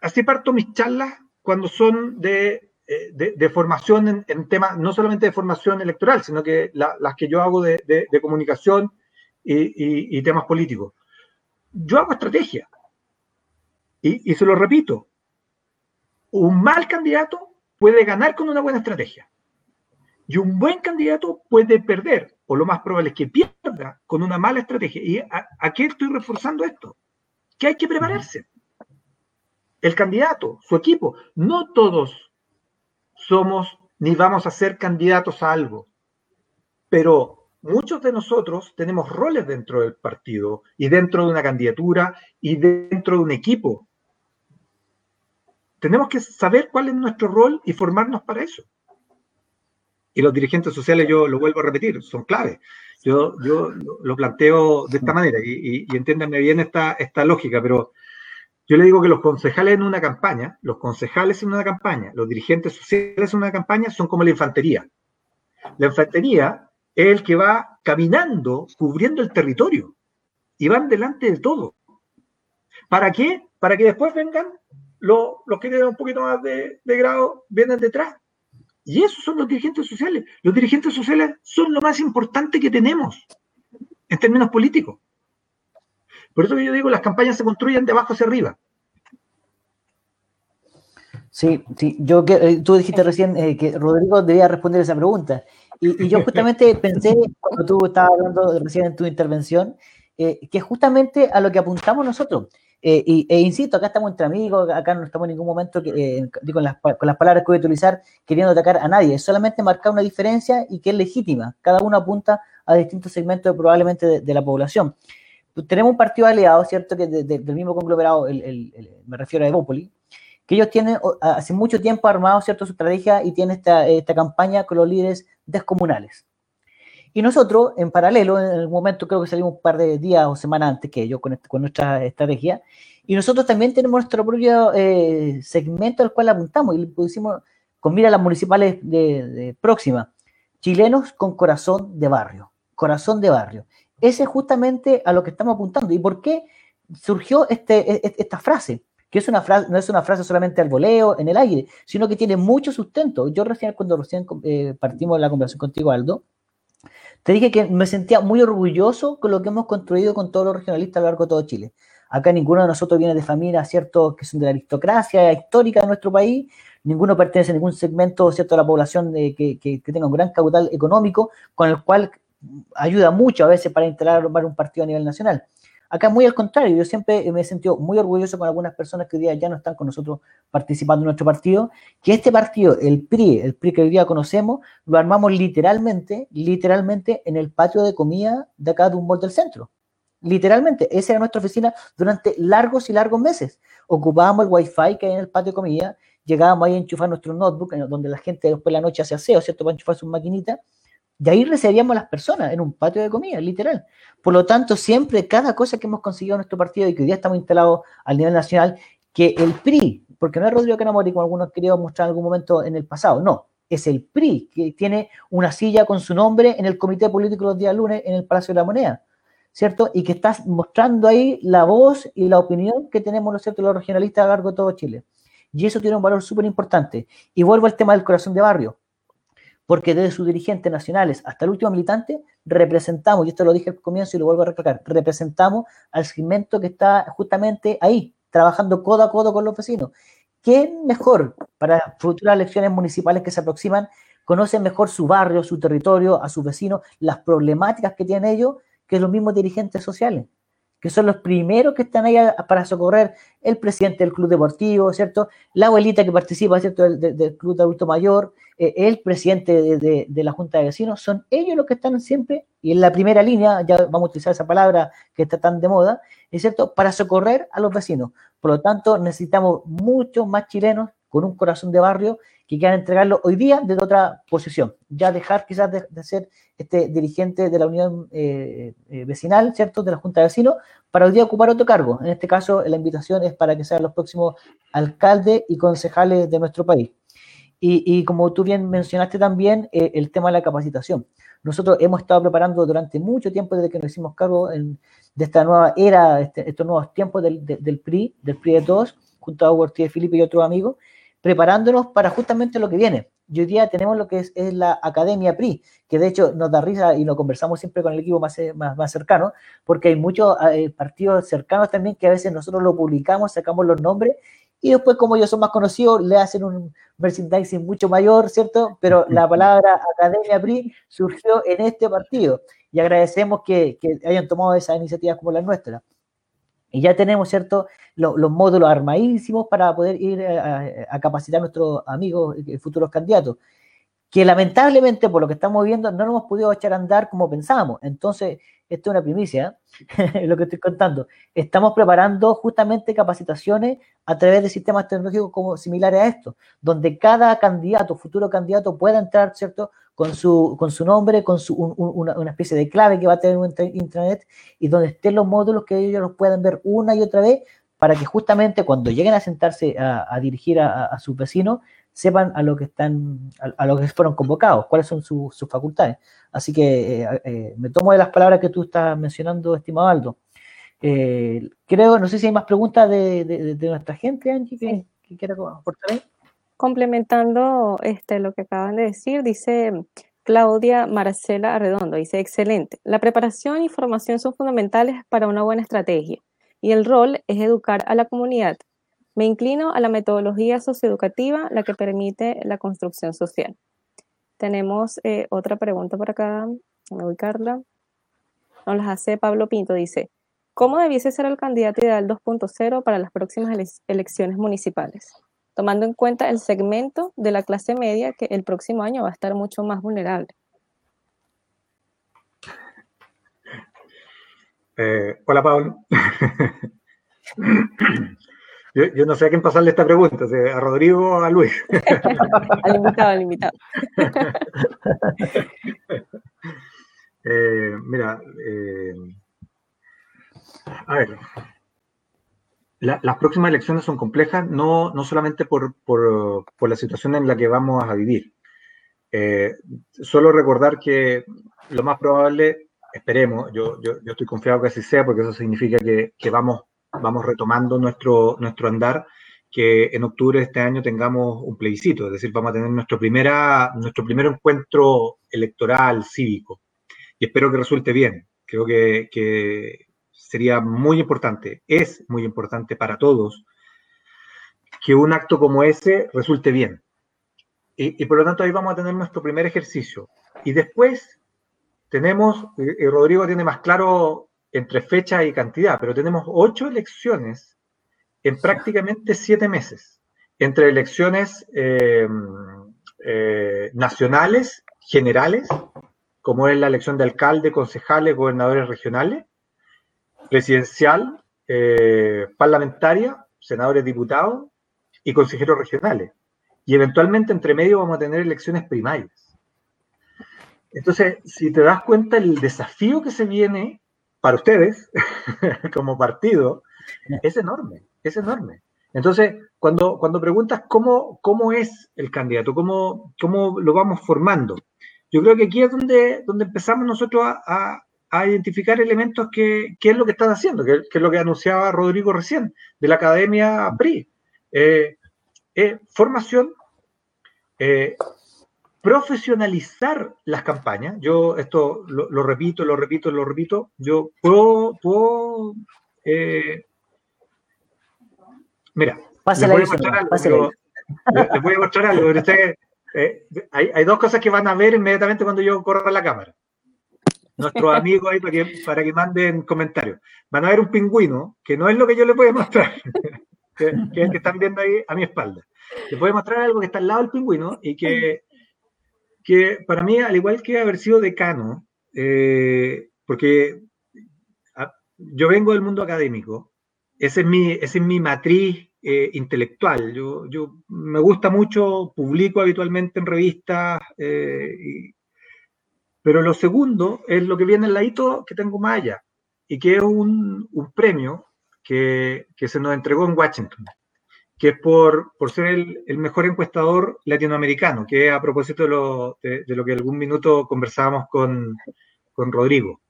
Así parto mis charlas cuando son de, eh, formación en, temas, no solamente de formación electoral, sino que las que yo hago de, comunicación y, y, temas políticos. Yo hago estrategia. Y se lo repito, un mal candidato puede ganar con una buena estrategia. Y un buen candidato puede perder, o lo más probable es que pierda con una mala estrategia. ¿Y a, qué estoy reforzando esto? Que hay que prepararse. El candidato, su equipo, no todos somos ni vamos a ser candidatos a algo, pero muchos de nosotros tenemos roles dentro del partido y dentro de una candidatura y dentro de un equipo. Tenemos que saber cuál es nuestro rol y formarnos para eso y los dirigentes sociales, yo lo vuelvo a repetir, son claves. Yo, yo lo planteo de esta manera y, y, entiéndanme bien esta, esta lógica, pero yo le digo que los concejales en una campaña, los concejales en una campaña, los dirigentes sociales en una campaña son como la infantería. La infantería es el que va caminando, cubriendo el territorio y van delante de todo. ¿Para qué? Para que después vengan los, los que tienen un poquito más de, de grado, vienen detrás y esos son los dirigentes sociales. Los dirigentes sociales son lo más importante que tenemos en términos políticos. Por eso yo digo, las campañas se construyen de abajo hacia arriba. Sí, sí, yo eh, tú dijiste recién eh, que Rodrigo debía responder esa pregunta. Y, yo justamente <laughs> pensé, cuando tú estabas hablando recién en tu intervención, eh, que justamente a lo que apuntamos nosotros. Eh, y, e insisto, acá estamos entre amigos, acá no estamos en ningún momento, eh, con, las, palabras que voy a utilizar, queriendo atacar a nadie, es solamente marcar una diferencia y que es legítima. Cada uno apunta a distintos segmentos probablemente de, la población. Tenemos un partido aliado, ¿cierto? Que del mismo conglomerado, me refiero a Evópoli, que ellos tienen hace mucho tiempo armado, ¿cierto? Su estrategia y tienen esta, esta campaña con los líderes descomunales. Y nosotros, en paralelo, en el momento creo que salimos un par de días o semanas antes que ellos con, este, con nuestra estrategia, y nosotros también tenemos nuestro propio eh, segmento al cual apuntamos y lo pusimos con mira a las municipales de, de próxima. Chilenos con corazón de barrio. Corazón de barrio. Ese es justamente a lo que estamos apuntando. ¿Y por qué surgió este, e, e, esta frase? Que es una frase, no es una frase solamente al voleo, en el aire, sino que tiene mucho sustento. Yo recién, cuando recién eh, partimos de la conversación contigo, Aldo, te dije que me sentía muy orgulloso con lo que hemos construido con todos los regionalistas a lo largo de todo Chile. Acá ninguno de nosotros viene de familias, ¿cierto?, que son de la aristocracia histórica de nuestro país, ninguno pertenece a ningún segmento, ¿cierto?, de la población que, que, tenga un gran capital económico, con el cual ayuda mucho a veces para instalar un partido a nivel nacional. Acá muy al contrario, yo siempre me he sentido muy orgulloso con algunas personas que hoy día ya no están con nosotros participando en nuestro partido, que este partido, el PRI, el PRI que hoy día conocemos, lo armamos literalmente, literalmente en el patio de comida de acá de un bol del centro. Literalmente, esa era nuestra oficina durante largos y largos meses. Ocupábamos el wifi que hay en el patio de comida, llegábamos ahí a enchufar nuestro notebook, donde la gente después de la noche hace aseo, ¿cierto? Para enchufar sus maquinitas y ahí recibíamos las personas en un patio de comida, literal. Por lo tanto, siempre cada cosa que hemos conseguido en nuestro partido y que hoy día estamos instalados al nivel nacional, que el PRI, porque no es Rodrigo Canamori como algunos querían mostrar en algún momento en el pasado, no, es el PRI que tiene una silla con su nombre en el comité político los días lunes en el Palacio de la Moneda, ¿cierto? Y que está mostrando ahí la voz y la opinión que tenemos, ¿no cierto?, los regionalistas a largo de todo Chile. Y eso tiene un valor súper importante. Y vuelvo al tema del corazón de barrio porque desde sus dirigentes nacionales hasta el último militante representamos, y esto lo dije al comienzo y lo vuelvo a recalcar, representamos al segmento que está justamente ahí, trabajando codo a codo con los vecinos. ¿Quién mejor para futuras elecciones municipales que se aproximan conoce mejor su barrio, su territorio, a sus vecinos, las problemáticas que tienen ellos, que los mismos dirigentes sociales? Que son los primeros que están ahí para socorrer el presidente del club deportivo, ¿cierto? La abuelita que participa, ¿cierto? Del, club de adulto mayor, eh, el presidente de, la Junta de Vecinos, son ellos los que están siempre, y en la primera línea, ya vamos a utilizar esa palabra que está tan de moda, ¿es cierto? Para socorrer a los vecinos. Por lo tanto, necesitamos muchos más chilenos con un corazón de barrio que quieran entregarlo hoy día desde otra posición. Ya dejar quizás de, ser este dirigente de la unión eh, eh, vecinal, ¿cierto? De la Junta de Vecinos, para hoy día ocupar otro cargo. En este caso, la invitación es para que sean los próximos alcaldes y concejales de nuestro país. Y, como tú bien mencionaste también, eh, el tema de la capacitación. Nosotros hemos estado preparando durante mucho tiempo, desde que nos hicimos cargo de esta nueva era, este, estos nuevos tiempos del, PRI, del PRI de todos, junto a Ortiz Felipe y otros amigos, preparándonos para justamente lo que viene. Y hoy día tenemos lo que es, la Academia PRI, que de hecho nos da risa y lo conversamos siempre con el equipo más, más, más cercano, porque hay muchos eh, partidos cercanos también que a veces nosotros lo publicamos, sacamos los nombres y después como ellos son más conocidos le hacen un merchandising mucho mayor, ¿cierto? Pero la palabra Academia PRI surgió en este partido y agradecemos que, que hayan tomado esas iniciativas como la nuestra. Y ya tenemos, ¿cierto?, los, módulos armadísimos para poder ir a, capacitar a nuestros amigos y futuros candidatos. Que lamentablemente, por lo que estamos viendo, no nos hemos podido echar a andar como pensábamos. Entonces, esto es una primicia, <laughs> lo que estoy contando. Estamos preparando justamente capacitaciones a través de sistemas tecnológicos como similares a esto, donde cada candidato, futuro candidato, pueda entrar, ¿cierto?, con su, con su nombre, con su, una, especie de clave que va a tener un intranet y donde estén los módulos que ellos los puedan ver una y otra vez para que justamente cuando lleguen a sentarse a, dirigir a, a, sus vecinos sepan a lo que están, a, lo que fueron convocados, cuáles son sus facultades. Así que eh, eh, me tomo de las palabras que tú estás mencionando, estimado Aldo. Eh, creo, no sé si hay más preguntas de, de, nuestra gente, Angie, que, que quiera aportar ahí. Complementando este, lo que acaban de decir, dice Claudia Marcela Arredondo, dice, excelente. La preparación y formación son fundamentales para una buena estrategia y el rol es educar a la comunidad. Me inclino a la metodología socioeducativa, la que permite la construcción social. Tenemos eh, otra pregunta por acá, me voy Carla. Nos las hace Pablo Pinto, dice, ¿cómo debiese ser el candidato ideal 2.0 para las próximas elecciones municipales? tomando en cuenta el segmento de la clase media que el próximo año va a estar mucho más vulnerable. Eh, hola, Pablo. <coughs> yo, no sé a quién pasarle esta pregunta, a Rodrigo o a Luis. <laughs> al invitado, al invitado. <laughs> Eh, mira, eh, a ver, las próximas elecciones son complejas, no, no solamente por, por, por, la situación en la que vamos a vivir. Eh, solo recordar que lo más probable, esperemos, yo, yo, yo, estoy confiado que así sea, porque eso significa que, que, vamos, vamos retomando nuestro, nuestro andar, que en octubre de este año tengamos un plebiscito, es decir, vamos a tener nuestro, primera, nuestro primer encuentro electoral cívico. Y espero que resulte bien. Creo que, que sería muy importante, es muy importante para todos que un acto como ese resulte bien. Y, por lo tanto ahí vamos a tener nuestro primer ejercicio. Y después tenemos, y Rodrigo tiene más claro entre fecha y cantidad, pero tenemos ocho elecciones en prácticamente siete meses, entre elecciones eh, eh, nacionales, generales, como es la elección de alcalde, concejales, gobernadores regionales, presidencial, eh, parlamentaria, senadores, diputados y consejeros regionales. Y eventualmente entre medio vamos a tener elecciones primarias. Entonces, si te das cuenta el desafío que se viene para ustedes <laughs> como partido, es enorme, es enorme. Entonces, cuando, cuando preguntas cómo, cómo es el candidato, cómo, cómo lo vamos formando, yo creo que aquí es donde, donde empezamos nosotros a, a identificar elementos que, es lo que están haciendo, que, es lo que anunciaba Rodrigo recién, de la Academia PRI. Eh, eh, formación, eh, profesionalizar las campañas. Yo esto lo, repito, lo repito, lo repito. Yo puedo, puedo mira, les voy, a mostrar algo, les, voy a mostrar algo. hay, hay dos cosas que van a ver inmediatamente cuando yo corra la cámara. nuestros <laughs> amigos ahí para que, para que manden comentarios. Van a ver un pingüino, que no es lo que yo les voy a mostrar, <laughs> que, es el que están viendo ahí a mi espalda. Les voy a mostrar algo que está al lado del pingüino y que, que para mí, al igual que haber sido decano, eh, porque yo vengo del mundo académico, esa es mi, es mi matriz eh, intelectual. Yo, yo, me gusta mucho, publico habitualmente en revistas, eh, pero lo segundo es lo que viene el ladito que tengo más allá, y que es un, un premio que, que, se nos entregó en Washington, que es por, por ser el, mejor encuestador latinoamericano, que a propósito de lo, de, lo que algún minuto conversábamos con, con Rodrigo.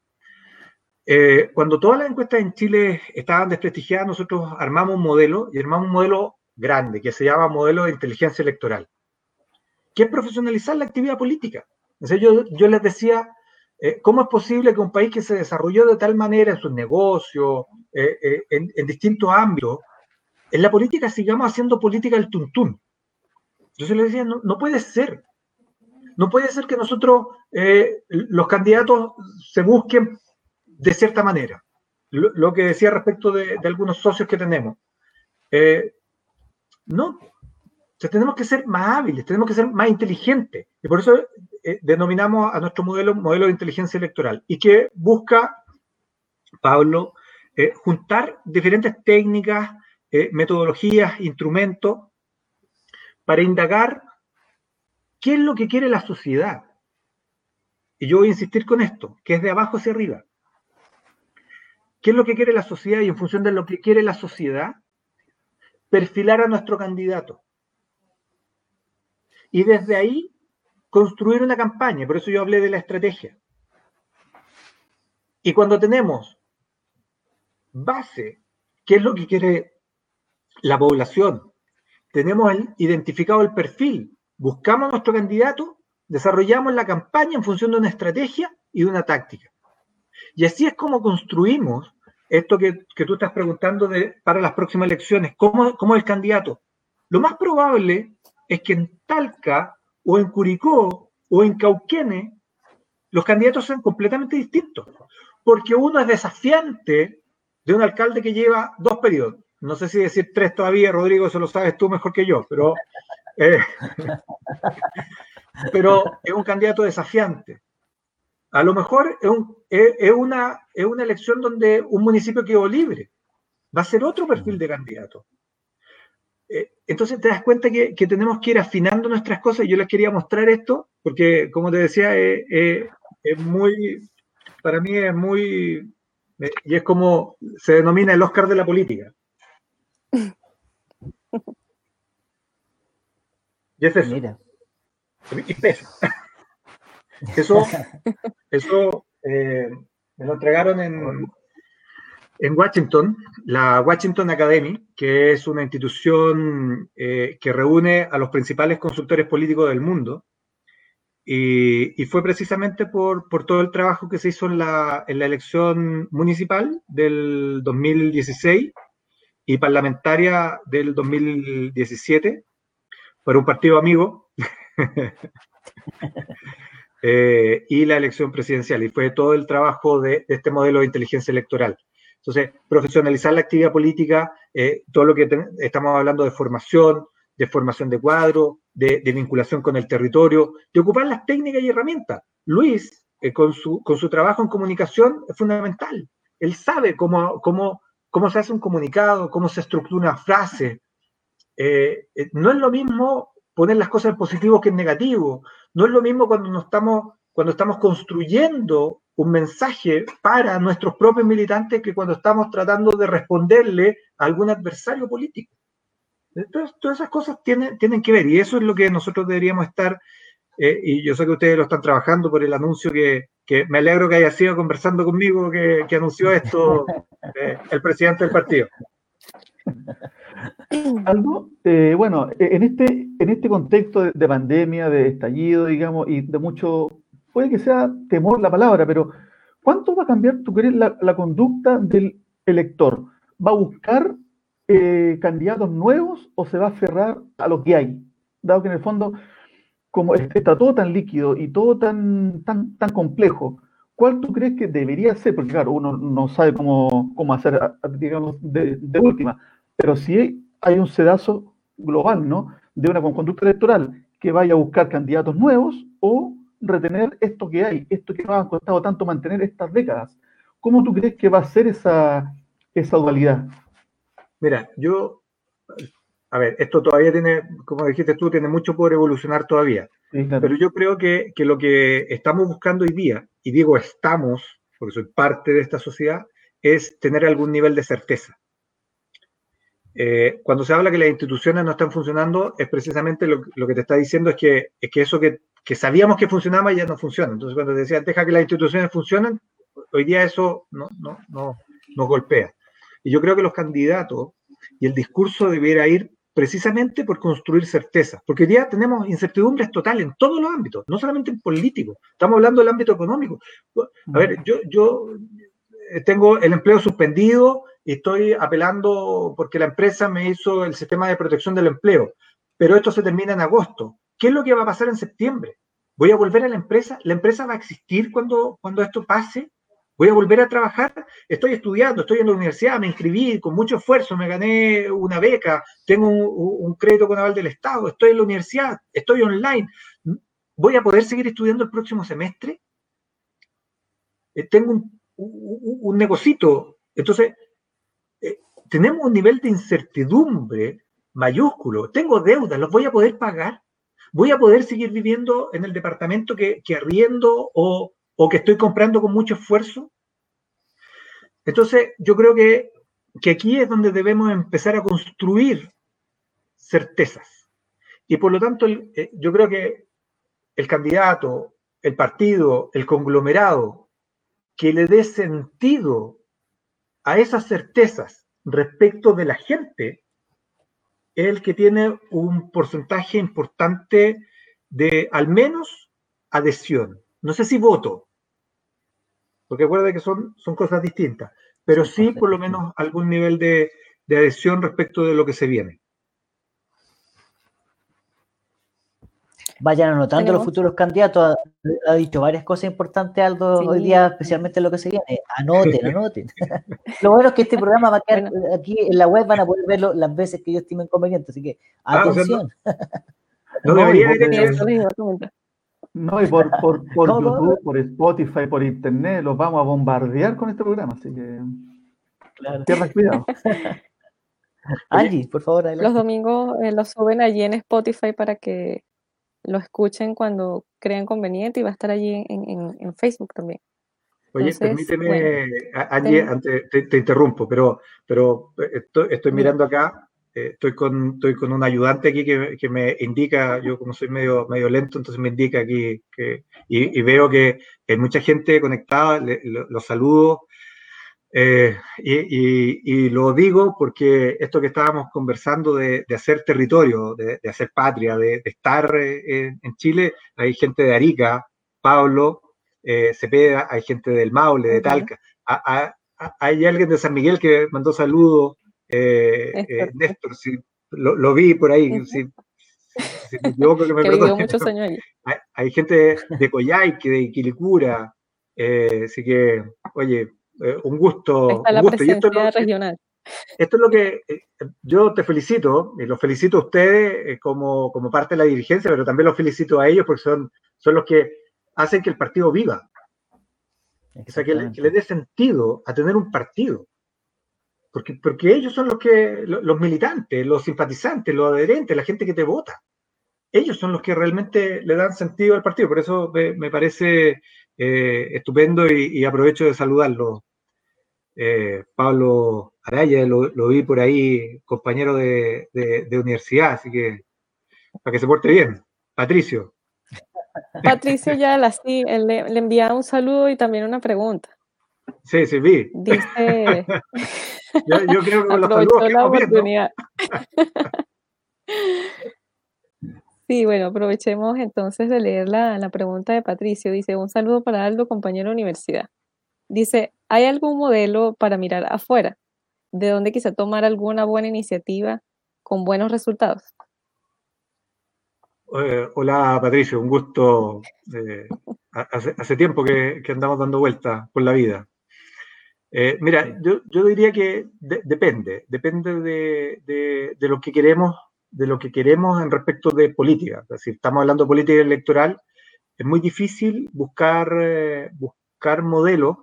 Eh, cuando todas las encuestas en Chile estaban desprestigiadas, nosotros armamos un modelo y armamos un modelo grande que se llama modelo de inteligencia electoral, que es profesionalizar la actividad política. Entonces yo, yo les decía, eh, ¿cómo es posible que un país que se desarrolló de tal manera en sus negocios, eh en, en, distintos ámbitos, en la política sigamos haciendo política del tuntún? Entonces les decía, no, puede ser. No puede ser que nosotros, eh, los candidatos, se busquen de cierta manera. Lo, que decía respecto de, algunos socios que tenemos. Eh, no, o sea, tenemos que ser más hábiles, tenemos que ser más inteligentes. Y por eso eh, denominamos a nuestro modelo modelo de inteligencia electoral y que busca, Pablo, juntar diferentes técnicas, eh, metodologías, instrumentos para indagar qué es lo que quiere la sociedad. Y yo voy a insistir con esto, que es de abajo hacia arriba. ¿Qué es lo que quiere la sociedad? Y en función de lo que quiere la sociedad, perfilar a nuestro candidato. Y desde ahí construir una campaña. Por eso yo hablé de la estrategia. Y cuando tenemos base, qué es lo que quiere la población, tenemos el, identificado el perfil, buscamos nuestro candidato, desarrollamos la campaña en función de una estrategia y de una táctica. Y así es como construimos esto que, que tú estás preguntando para las próximas elecciones, ¿cómo, ¿cómo es el candidato? Lo más probable es que en Talca o en Curicó o en Cauquene los candidatos sean completamente distintos, porque uno es desafiante de un alcalde que lleva dos periodos. No sé si decir tres todavía, Rodrigo, eso lo sabes tú mejor que yo, pero, eh, <laughs> pero es un candidato desafiante. A lo mejor es, un, es, es, una, es una elección donde un municipio quedó libre. Va a ser otro perfil de candidato. Eh, entonces te das cuenta que, que, tenemos que ir afinando nuestras cosas. Yo les quería mostrar esto porque, como te decía, eh, eh, es muy, para mí es muy, y es como se denomina el Oscar de la política. <laughs> Y es eso. Mira. Y. <laughs> Eso, eso me lo entregaron en, en Washington, la Washington Academy, que es una institución eh, que reúne a los principales consultores políticos del mundo, y, y fue precisamente por, por, todo el trabajo que se hizo en la, en la, elección municipal del 2016 y parlamentaria del 2017 por un partido amigo. <laughs> eh, y la elección presidencial, y fue todo el trabajo de, este modelo de inteligencia electoral. Entonces, profesionalizar la actividad política, eh, todo lo que estamos hablando de formación, de formación de cuadro, de, de, vinculación con el territorio, de ocupar las técnicas y herramientas. Luis, eh, con, su, con su trabajo en comunicación, es fundamental. Él sabe cómo, cómo, cómo se hace un comunicado, cómo se estructura una frase. Eh, eh, no es lo mismo poner las cosas en positivo que en negativo. No es lo mismo cuando, estamos, construyendo un mensaje para nuestros propios militantes que cuando estamos tratando de responderle a algún adversario político. Entonces, todas esas cosas tienen, que ver y eso es lo que nosotros deberíamos estar, eh, y yo sé que ustedes lo están trabajando por el anuncio que, que me alegro que haya sido conversando conmigo que, que anunció esto <laughs> eh, el presidente del partido. Algo, eh, bueno, en este, en este contexto de, de pandemia, de estallido, digamos, y de mucho puede que sea temor la palabra, pero ¿cuánto va a cambiar, tú crees, la, la conducta del elector? ¿Va a buscar eh, candidatos nuevos o se va a aferrar a lo que hay? Dado que en el fondo, como está todo tan líquido y todo tan, tan, tan complejo, ¿cuál tú crees que debería ser? Porque claro, uno no sabe cómo, cómo hacer, digamos, de, última, pero si hay un sedazo global, ¿no? De una conducta electoral que vaya a buscar candidatos nuevos o retener esto que hay, esto que nos ha costado tanto mantener estas décadas. ¿Cómo tú crees que va a ser esa, esa dualidad? Mira, yo, a ver, esto todavía tiene, como dijiste tú, tiene mucho por evolucionar todavía. Pero yo creo que, que, lo que estamos buscando hoy día, y digo estamos, porque soy parte de esta sociedad, es tener algún nivel de certeza. Eh, cuando se habla que las instituciones no están funcionando, es precisamente lo, lo que te está diciendo es que, es que eso que, que, sabíamos que funcionaba ya no funciona. Entonces, cuando te decía, deja que las instituciones funcionen, hoy día eso no, no, no, nos golpea. Y yo creo que los candidatos y el discurso debiera ir precisamente por construir certeza, porque hoy día tenemos incertidumbres totales en todos los ámbitos, no solamente en político, estamos hablando del ámbito económico. A ver, yo, yo eh, tengo el empleo suspendido y estoy apelando porque la empresa me hizo el sistema de protección del empleo, pero esto se termina en agosto. ¿Qué es lo que va a pasar en septiembre? ¿Voy a volver a la empresa? ¿La empresa va a existir cuando, cuando esto pase? Voy a volver a trabajar, estoy estudiando, estoy en la universidad, me inscribí con mucho esfuerzo, me gané una beca, tengo un, crédito con aval del Estado, estoy en la universidad, estoy online, ¿voy a poder seguir estudiando el próximo semestre? Eh, tengo un, un, negocito, entonces eh, tenemos un nivel de incertidumbre mayúsculo, tengo deudas, ¿los voy a poder pagar? ¿Voy a poder seguir viviendo en el departamento que, que arriendo o o que estoy comprando con mucho esfuerzo. Entonces, yo creo que, aquí es donde debemos empezar a construir certezas. Y por lo tanto, eh, yo creo que el candidato, el partido, el conglomerado, que le dé sentido a esas certezas respecto de la gente, es el que tiene un porcentaje importante de al menos adhesión. No sé si voto, porque acuérdate que son, son cosas distintas, pero sí por lo menos algún nivel de, adhesión respecto de lo que se viene. Vayan anotando los futuros candidatos. Ha, dicho varias cosas importantes Aldo hoy día, especialmente lo que se viene. Anoten, <laughs> anoten. <laughs> lo bueno es que este programa va a quedar aquí en la web, van a poder verlo las veces que yo estime conveniente, así que ah, atención. no, debería no, y por, por, por <laughs> YouTube, por Spotify, por Internet, los vamos a bombardear con este programa, así que claro. cuidado. <laughs> Angie, por favor. Los domingos eh, los suben allí en Spotify para que lo escuchen cuando crean conveniente y va a estar allí en, en, Facebook también. Oye, permíteme, Angie, antes te, interrumpo, pero, pero eh, estoy mirando acá eh, estoy, con, estoy con un ayudante aquí que, que, me indica, yo como soy medio, medio lento, entonces me indica aquí que, y, veo que hay mucha gente conectada, los saludo. Eh, y, y, lo digo porque esto que estábamos conversando de, de hacer territorio, de, de, hacer patria, de, estar eh, en, Chile, hay gente de Arica, Pablo, Cepeda, hay gente del Maule, de Talca. hay alguien de San Miguel que mandó saludos eh, eh, Néstor, lo, vi por ahí. Si, me equivoco, que <laughs> me Hay, gente de Coyhaique, de Quilicura, eh, así que, oye, un gusto. Está la presencia regional. Esto es lo que yo te felicito, y los felicito a ustedes como, como parte de la dirigencia, pero también los felicito a ellos porque son, son los que hacen que el partido viva. O sea, que le, que le dé sentido a tener un partido. Porque, ellos son los que, los militantes, los simpatizantes, los adherentes, la gente que te vota. Ellos son los que realmente le dan sentido al partido. Por eso me, parece eh, estupendo y, aprovecho de saludarlo. Eh, Pablo Araya, lo, vi por ahí, compañero de, universidad, así que para que se porte bien. Patricio. Patricio ya la sí, le, le envía un saludo y también una pregunta. Sí, sí, vi. Dice. <laughs> yo, creo que con los saludos la oportunidad. <laughs> Sí, bueno, aprovechemos entonces de leer la, la, pregunta de Patricio. Dice, un saludo para Aldo, compañero de universidad. Dice, ¿hay algún modelo para mirar afuera? ¿De dónde quizá tomar alguna buena iniciativa con buenos resultados? Eh, hola Patricio, un gusto eh, hace, tiempo que, andamos dando vueltas por la vida. Eh, mira, yo, diría que depende, depende de, lo que queremos, de lo que queremos en respecto de política. Es decir, estamos hablando de política electoral, es muy difícil buscar, eh, buscar modelos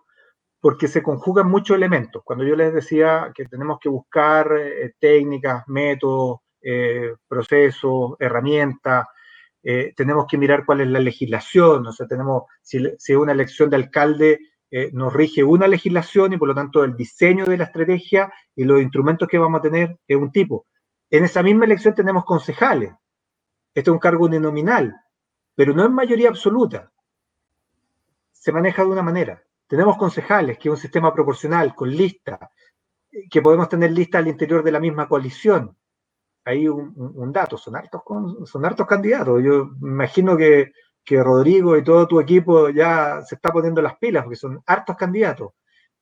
porque se conjugan muchos elementos. Cuando yo les decía que tenemos que buscar eh, técnicas, métodos, eh, procesos, herramientas, tenemos que mirar cuál es la legislación, o sea, tenemos, si, si una elección de alcalde nos rige una legislación y por lo tanto el diseño de la estrategia y los instrumentos que vamos a tener es un tipo. En esa misma elección tenemos concejales. Este es un cargo uninominal, pero no es mayoría absoluta. Se maneja de una manera. Tenemos concejales, que es un sistema proporcional, con lista, que podemos tener lista al interior de la misma coalición. Hay un, dato, son hartos, son hartos candidatos. Yo imagino que, Rodrigo y todo tu equipo ya se está poniendo las pilas, porque son hartos candidatos.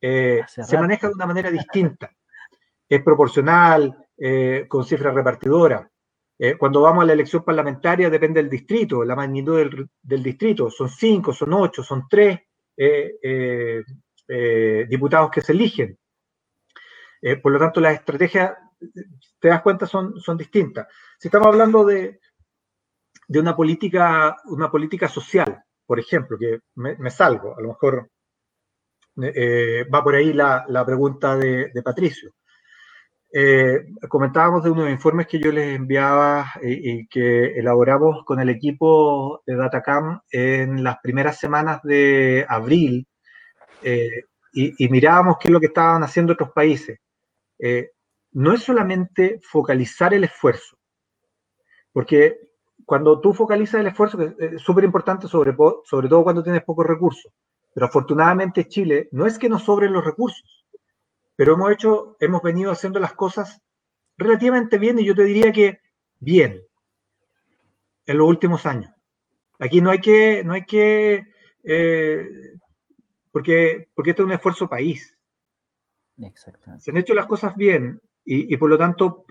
Eh, se maneja de una manera distinta. Es proporcional, eh, con cifra repartidora. Eh, cuando vamos a la elección parlamentaria depende del distrito, la magnitud del, del distrito. Son cinco, son ocho, son tres. Diputados que se eligen. por lo tanto, las estrategias, te das cuenta, son, son distintas. Si estamos hablando de, de una, política, una política social, por ejemplo, que me, salgo, a lo mejor va por ahí la, la pregunta de, de Patricio. comentábamos de unos informes que yo les enviaba y, que elaboramos con el equipo de Datacam en las primeras semanas de abril eh, y, mirábamos qué es lo que estaban haciendo otros países. Eh, no es solamente focalizar el esfuerzo, porque cuando tú focalizas el esfuerzo, es súper importante, sobre, sobre todo cuando tienes pocos recursos, pero afortunadamente Chile no es que nos sobren los recursos, pero hemos hecho, hemos venido haciendo las cosas relativamente bien y yo te diría que bien en los últimos años. Aquí no hay que, no hay que eh, porque, porque este es un esfuerzo país. Se han hecho las cosas bien y, por lo tanto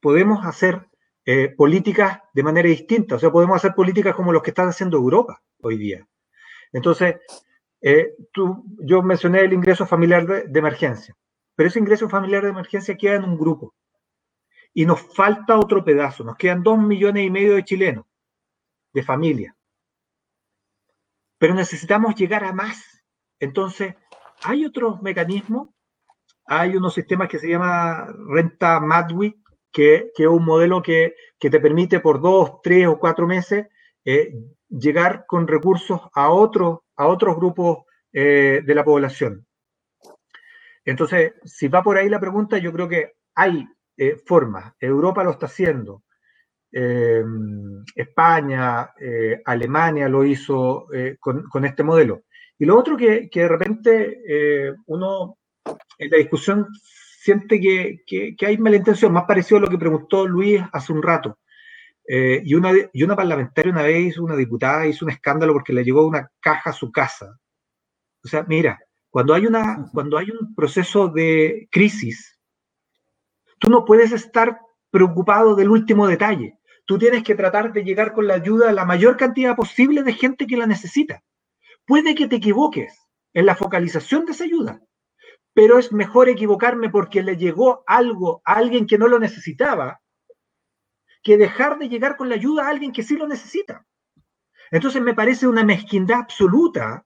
podemos hacer eh, políticas de manera distinta. O sea, podemos hacer políticas como los que está haciendo Europa hoy día. Entonces, eh, tú, yo mencioné el ingreso familiar de, emergencia, pero ese ingreso familiar de emergencia queda en un grupo. Y nos falta otro pedazo. Nos quedan dos millones y medio de chilenos, de familia. Pero necesitamos llegar a más. Entonces, hay otros mecanismos, hay unos sistemas que se llama renta Madwi, que, es un modelo que, te permite por dos, tres o cuatro meses eh, llegar con recursos a, otros a otros grupos eh, de la población. Entonces, si va por ahí la pregunta, yo creo que hay eh, formas. Europa lo está haciendo. España, Alemania lo hizo con, este modelo. Y lo otro que, de repente uno en la discusión siente que, hay mala intención, más parecido a lo que preguntó Luis hace un rato. Eh, y, una, y una parlamentaria una vez, una diputada, hizo un escándalo porque le llegó una caja a su casa. O sea, mira, cuando hay, una, cuando hay un proceso de crisis, tú no puedes estar preocupado del último detalle. Tú tienes que tratar de llegar con la ayuda a la mayor cantidad posible de gente que la necesita. Puede que te equivoques en la focalización de esa ayuda, pero es mejor equivocarme porque le llegó algo a alguien que no lo necesitaba que dejar de llegar con la ayuda a alguien que sí lo necesita. Entonces me parece una mezquindad absoluta.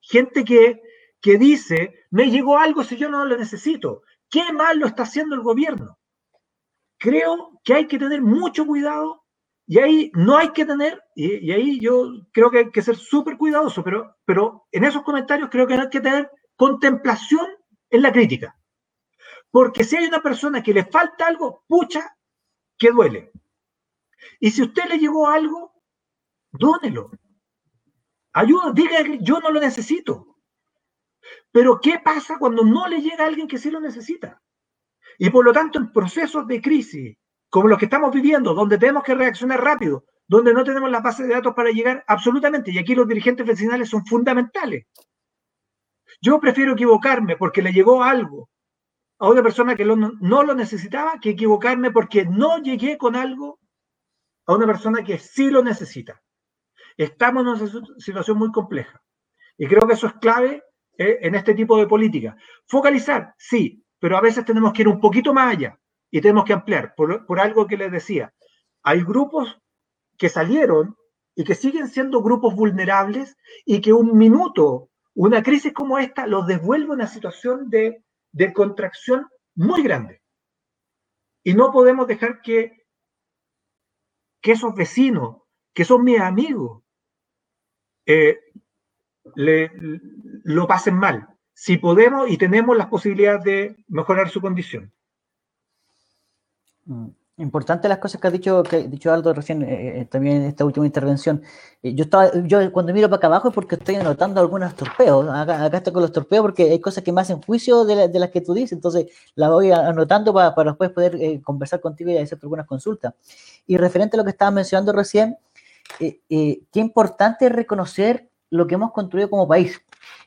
Gente que, que dice, me llegó algo si yo no lo necesito. ¿Qué mal lo está haciendo el gobierno? Creo que hay que tener mucho cuidado y ahí no hay que tener, y, ahí yo creo que hay que ser súper cuidadoso, pero, pero en esos comentarios creo que hay que tener contemplación en la crítica. Porque si hay una persona que le falta algo, pucha, que duele. Y si usted le llegó algo, dónelo. Ayuda, diga yo no lo necesito. Pero ¿qué pasa cuando no le llega a alguien que sí lo necesita? Y por lo tanto, en procesos de crisis, como los que estamos viviendo, donde tenemos que reaccionar rápido, donde no tenemos las bases de datos para llegar absolutamente, y aquí los dirigentes vecinales son fundamentales. Yo prefiero equivocarme porque le llegó algo a una persona que no lo necesitaba que equivocarme porque no llegué con algo a una persona que sí lo necesita. Estamos en una situación muy compleja. Y creo que eso es clave eh, en este tipo de política. Focalizar, sí, pero a veces tenemos que ir un poquito más allá y tenemos que ampliar por, por algo que les decía. Hay grupos que salieron y que siguen siendo grupos vulnerables y que un minuto, una crisis como esta, los devuelve a una situación de, contracción muy grande. Y no podemos dejar que, que esos vecinos, que son mis amigos, eh, le, lo pasen mal. Si podemos y tenemos las posibilidades de mejorar su condición. Mm. Importante las cosas que ha dicho, que ha dicho Aldo recién, eh, eh, también en esta última intervención. Eh, yo estaba, yo cuando miro para acá abajo es porque estoy anotando algunos torpeos. Acá, acá estoy con los torpeos porque hay cosas que me hacen juicio de, las que tú dices, entonces las voy anotando para, para después poder conversar contigo y hacer algunas consultas. Y referente a lo que estaba mencionando recién, qué importante es reconocer lo que hemos construido como país.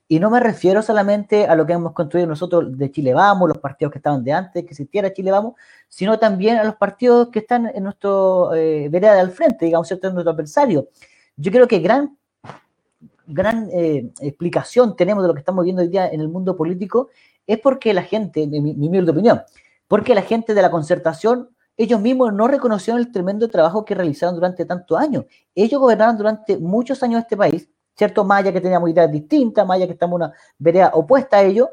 Y no me refiero solamente a lo que hemos construido nosotros de Chile Vamos, los partidos que estaban de antes, que existiera Chile Vamos, sino también a los partidos que están en nuestro eh, vereda de al frente, digamos, ¿cierto? En nuestro adversario. Yo creo que gran, gran eh, explicación tenemos de lo que estamos viendo hoy día en el mundo político es porque la gente, mi, mi opinión, porque la gente de la concertación ellos mismos no reconocieron el tremendo trabajo que realizaron durante tantos años. Ellos gobernaron durante muchos años este país, ¿cierto? Maya que teníamos ideas distintas, Maya que estamos en una vereda opuesta a ellos,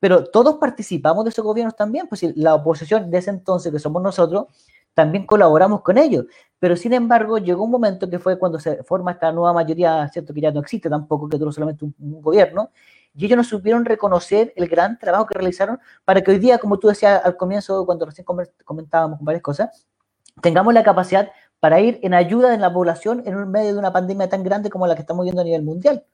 pero todos participamos de esos gobiernos también, pues la oposición de ese entonces, que somos nosotros, también colaboramos con ellos. Pero sin embargo, llegó un momento que fue cuando se forma esta nueva mayoría, ¿cierto? Que ya no existe tampoco, que duró solamente un, gobierno, y ellos no supieron reconocer el gran trabajo que realizaron para que hoy día, como tú decías al comienzo, cuando recién comentábamos varias cosas, tengamos la capacidad para ir en ayuda de la población en medio de una pandemia tan grande como la que estamos viendo a nivel mundial.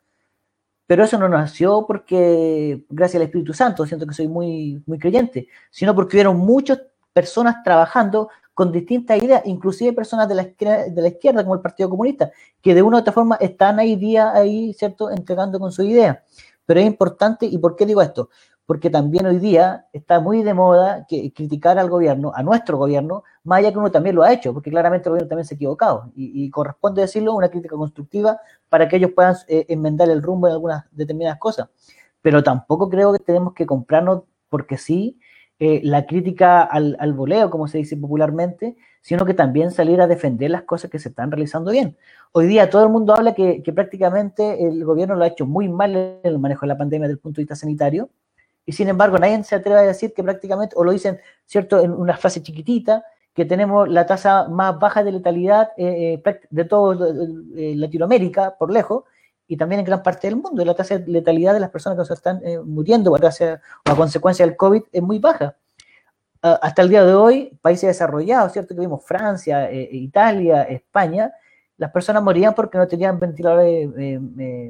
Pero eso no nació porque, gracias al Espíritu Santo, siento que soy muy, muy creyente, sino porque hubieron muchas personas trabajando con distintas ideas, inclusive personas de la, izquierda, de la izquierda, como el Partido Comunista, que de una u otra forma están ahí día ahí, ¿cierto?, entregando con su idea. Pero es importante, ¿y por qué digo esto? Porque también hoy día está muy de moda criticar al gobierno, a nuestro gobierno, más allá que uno también lo ha hecho, porque claramente el gobierno también se ha equivocado. Y, corresponde decirlo, una crítica constructiva para que ellos puedan eh, enmendar el rumbo en algunas determinadas cosas. Pero tampoco creo que tenemos que comprarnos, porque sí, eh, la crítica al, al voleo, como se dice popularmente, sino que también salir a defender las cosas que se están realizando bien. Hoy día todo el mundo habla que, que prácticamente el gobierno lo ha hecho muy mal en el manejo de la pandemia desde el punto de vista sanitario, y sin embargo nadie se atreve a decir que prácticamente, o lo dicen, ¿cierto?, en una frase chiquitita, que tenemos la tasa más baja de letalidad eh, eh, de todo eh, Latinoamérica, por lejos, y también en gran parte del mundo. La tasa de letalidad de las personas que se están muriendo o a consecuencia del COVID es muy baja. hasta el día de hoy, países desarrollados, ¿cierto? Que vimos Francia, Italia, España, las personas morían porque no tenían ventiladores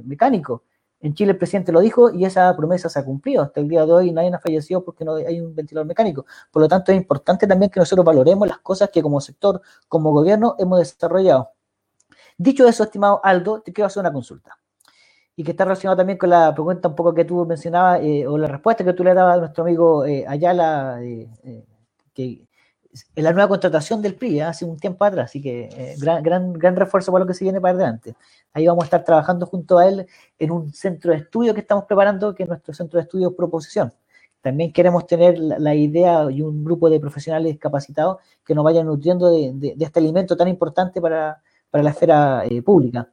mecánicos. En Chile el presidente lo dijo y esa promesa se ha cumplido. Hasta el día de hoy nadie ha fallecido porque no hay un ventilador mecánico. Por lo tanto, es importante también que nosotros valoremos las cosas que como sector, como gobierno, hemos desarrollado. Dicho eso, estimado Aldo, te quiero hacer una consulta. Y que está relacionado también con la pregunta un poco que tú mencionabas, eh, o la respuesta que tú le dabas a nuestro amigo eh, Ayala, eh, que en la nueva contratación del PRI, hace un tiempo atrás, así que gran, gran, gran refuerzo para lo que se viene para adelante. Ahí vamos a estar trabajando junto a él en un centro de estudio que estamos preparando, que es nuestro centro de estudio Proposición. También queremos tener la, idea y un grupo de profesionales capacitados que nos vayan nutriendo de, este alimento tan importante para, la esfera eh, pública.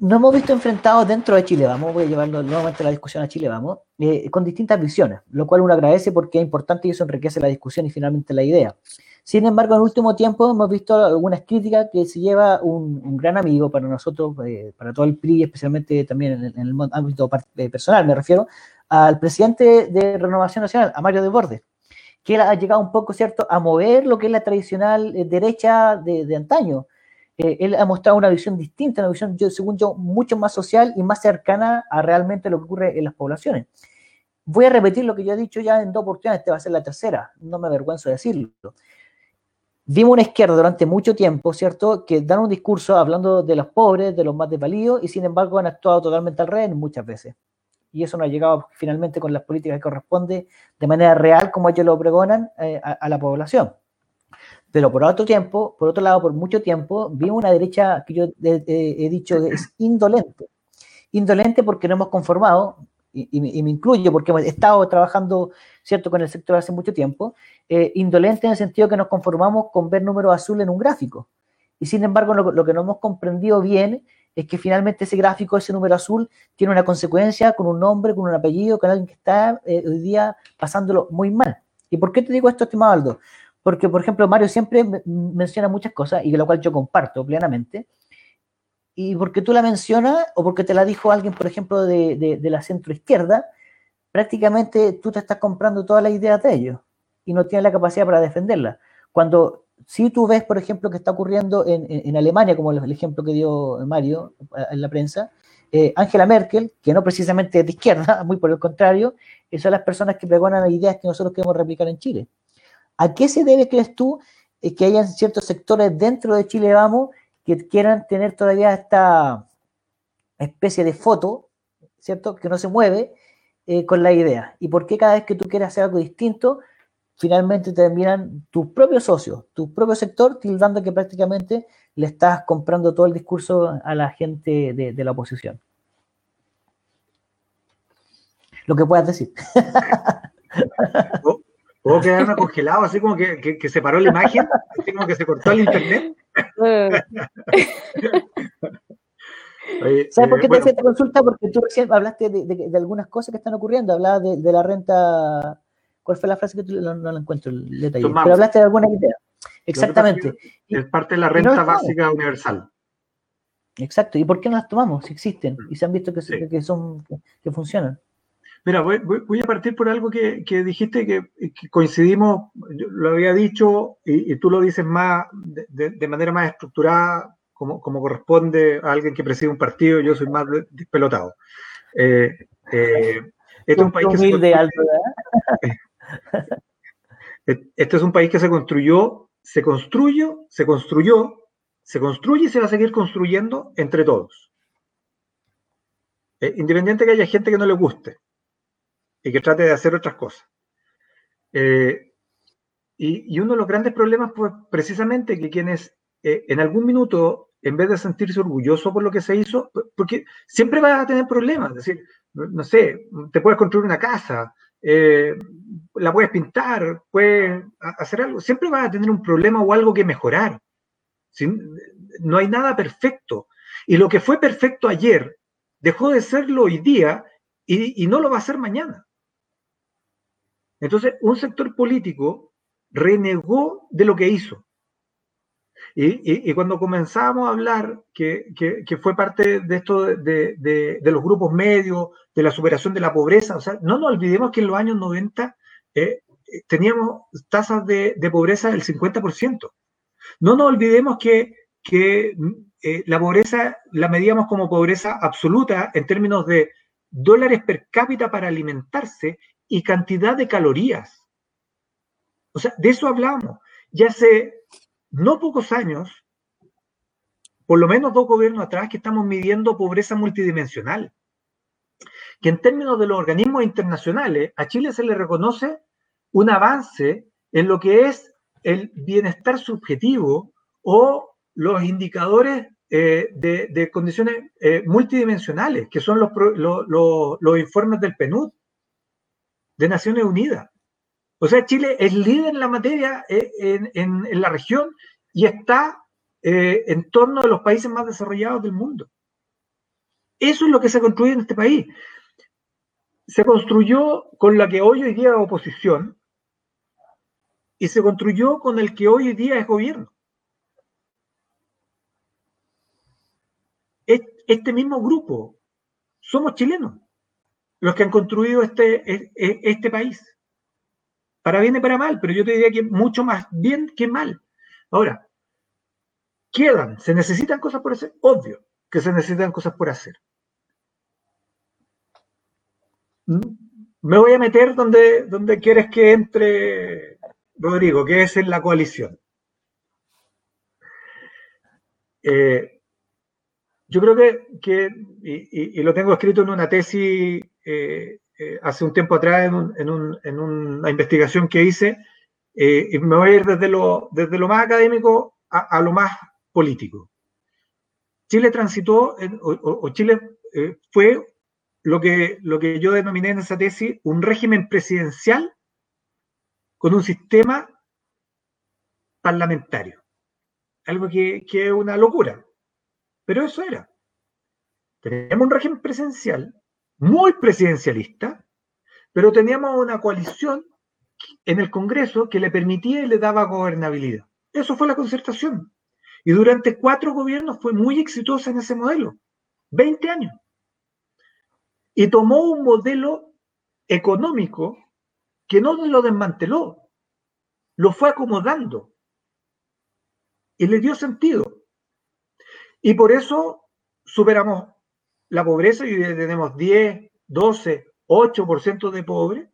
Nos hemos visto enfrentados dentro de Chile, vamos, voy a llevarlo nuevamente la discusión a Chile, vamos, eh, con distintas visiones, lo cual uno agradece porque es importante y eso enriquece la discusión y finalmente la idea. Sin embargo, en el último tiempo hemos visto algunas críticas que se lleva un, gran amigo para nosotros, eh, para todo el PRI, especialmente también en, el ámbito eh, personal, me refiero al presidente de Renovación Nacional, a Mario de Bordes, que ha llegado un poco, ¿cierto?, a mover lo que es la tradicional eh, derecha de, antaño. Él ha mostrado una visión distinta, una visión, yo, según yo, mucho más social y más cercana a realmente lo que ocurre en las poblaciones. Voy a repetir lo que yo he dicho ya en dos oportunidades, esta va a ser la tercera, no me avergüenzo de decirlo. Vimos una izquierda durante mucho tiempo, ¿cierto?, que dan un discurso hablando de los pobres, de los más desvalidos, y sin embargo han actuado totalmente al revés muchas veces. Y eso no ha llegado finalmente con las políticas que corresponde de manera real, como ellos lo pregonan, eh, a, la población. Pero por otro tiempo, por otro lado, por mucho tiempo, vimos una derecha que yo he dicho es indolente. Indolente porque no hemos conformado, y, me incluyo porque hemos estado trabajando, ¿cierto?, con el sector hace mucho tiempo, eh, indolente en el sentido que nos conformamos con ver números azules en un gráfico. Y sin embargo, lo, que no hemos comprendido bien es que finalmente ese gráfico, ese número azul, tiene una consecuencia con un nombre, con un apellido, con alguien que está eh, hoy día pasándolo muy mal. ¿Y por qué te digo esto, estimado Aldo? Porque, por ejemplo, Mario siempre menciona muchas cosas y de lo cual yo comparto plenamente. Y porque tú la mencionas o porque te la dijo alguien, por ejemplo, de, de, la centro izquierda, prácticamente tú te estás comprando todas las ideas de ellos y no tienes la capacidad para defenderla. Cuando si tú ves, por ejemplo, que está ocurriendo en, en, Alemania, como el, ejemplo que dio Mario eh, en la prensa, eh, Angela Merkel, que no precisamente es de izquierda, <laughs> muy por el contrario, son las personas que pregonan ideas que nosotros queremos replicar en Chile. ¿A qué se debe, crees tú, eh, que hayan ciertos sectores dentro de Chile Vamos que quieran tener todavía esta especie de foto, ¿cierto?, que no se mueve con la idea. ¿Y por qué cada vez que tú quieres hacer algo distinto, finalmente terminan tus propios socios, tu propio sector, tildando que prácticamente le estás comprando todo el discurso a la gente de, la oposición. Lo que puedas decir. <laughs> ¿Puedo quedarme congelado, así como que, se paró la imagen, así como que se cortó el internet? <laughs> ¿Sabes por qué te eh, esta consulta? Porque tú recién hablaste de, algunas cosas que están ocurriendo, hablabas de, la renta ¿Cuál fue la frase que tú no, la encuentro el detalle? Pero hablaste de alguna idea. Exactamente. Es parte de la renta básica universal. Exacto. ¿Y por qué no las tomamos? Si existen y se han visto que, son, que funcionan. Mira, voy, a partir por algo que, dijiste que, coincidimos, lo había dicho y, tú lo dices más de, manera más estructurada, como, corresponde a alguien que preside un partido, yo soy más despelotado. Eh, eh, este es un país que alto, <laughs> Este es un país que se construyó, se construyó, se construyó, se construye y se va a seguir construyendo entre todos. Eh, independiente que haya gente que no le guste y que trate de hacer otras cosas. Eh, y, uno de los grandes problemas fue precisamente que quienes eh, en algún minuto, en vez de sentirse orgulloso por lo que se hizo, porque siempre vas a tener problemas, es decir, no sé, te puedes construir una casa, eh, la puedes pintar, puedes hacer algo, siempre vas a tener un problema o algo que mejorar. No hay nada perfecto. Y lo que fue perfecto ayer dejó de serlo hoy día y, no lo va a ser mañana. Entonces, un sector político renegó de lo que hizo. Y, cuando comenzamos a hablar que, fue parte de esto de, los grupos medios, de la superación de la pobreza, o sea, no nos olvidemos que en los años 90 eh, teníamos tasas de, pobreza del 50%. No nos olvidemos que, eh, la pobreza la medíamos como pobreza absoluta en términos de dólares per cápita para alimentarse y cantidad de calorías. O sea, de eso hablamos. Ya hace no pocos años, por lo menos dos gobiernos atrás, que estamos midiendo pobreza multidimensional. Que en términos de los organismos internacionales, a Chile se le reconoce un avance en lo que es el bienestar subjetivo o los indicadores eh, de, condiciones eh, multidimensionales, que son los, los, informes del PNUD de Naciones Unidas. O sea, Chile es líder en la materia eh, en, la región y está eh, en torno a los países más desarrollados del mundo. Eso es lo que se construye en este país. Se construyó con la que hoy hoy día es oposición y se construyó con el que hoy día es gobierno. Este mismo grupo somos chilenos los que han construido este, e, e, este país para bien y para mal, pero yo te diría que mucho más bien que mal. Ahora, quedan, se necesitan cosas por hacer, obvio que se necesitan cosas por hacer. Me voy a meter donde, donde quieres que entre Rodrigo, que es en la coalición. Eh, yo creo que, y, lo tengo escrito en una tesis eh, eh, hace un tiempo atrás en, una investigación que hice, eh, me voy a ir desde lo, más académico a, lo más político. Chile transitó, o, Chile fue lo que, lo que yo denominé en esa tesis un régimen presidencial con un sistema parlamentario. Algo que, que es una locura. Pero eso era. Teníamos un régimen presidencial muy presidencialista, pero teníamos una coalición en el Congreso que le permitía y le daba gobernabilidad. Eso fue la concertación. Y durante cuatro gobiernos fue muy exitosa en ese modelo. 20 años. Y tomó un modelo económico que no lo desmanteló, lo fue acomodando y le dio sentido. Y por eso superamos la pobreza y tenemos 10, 12, 8% de pobres.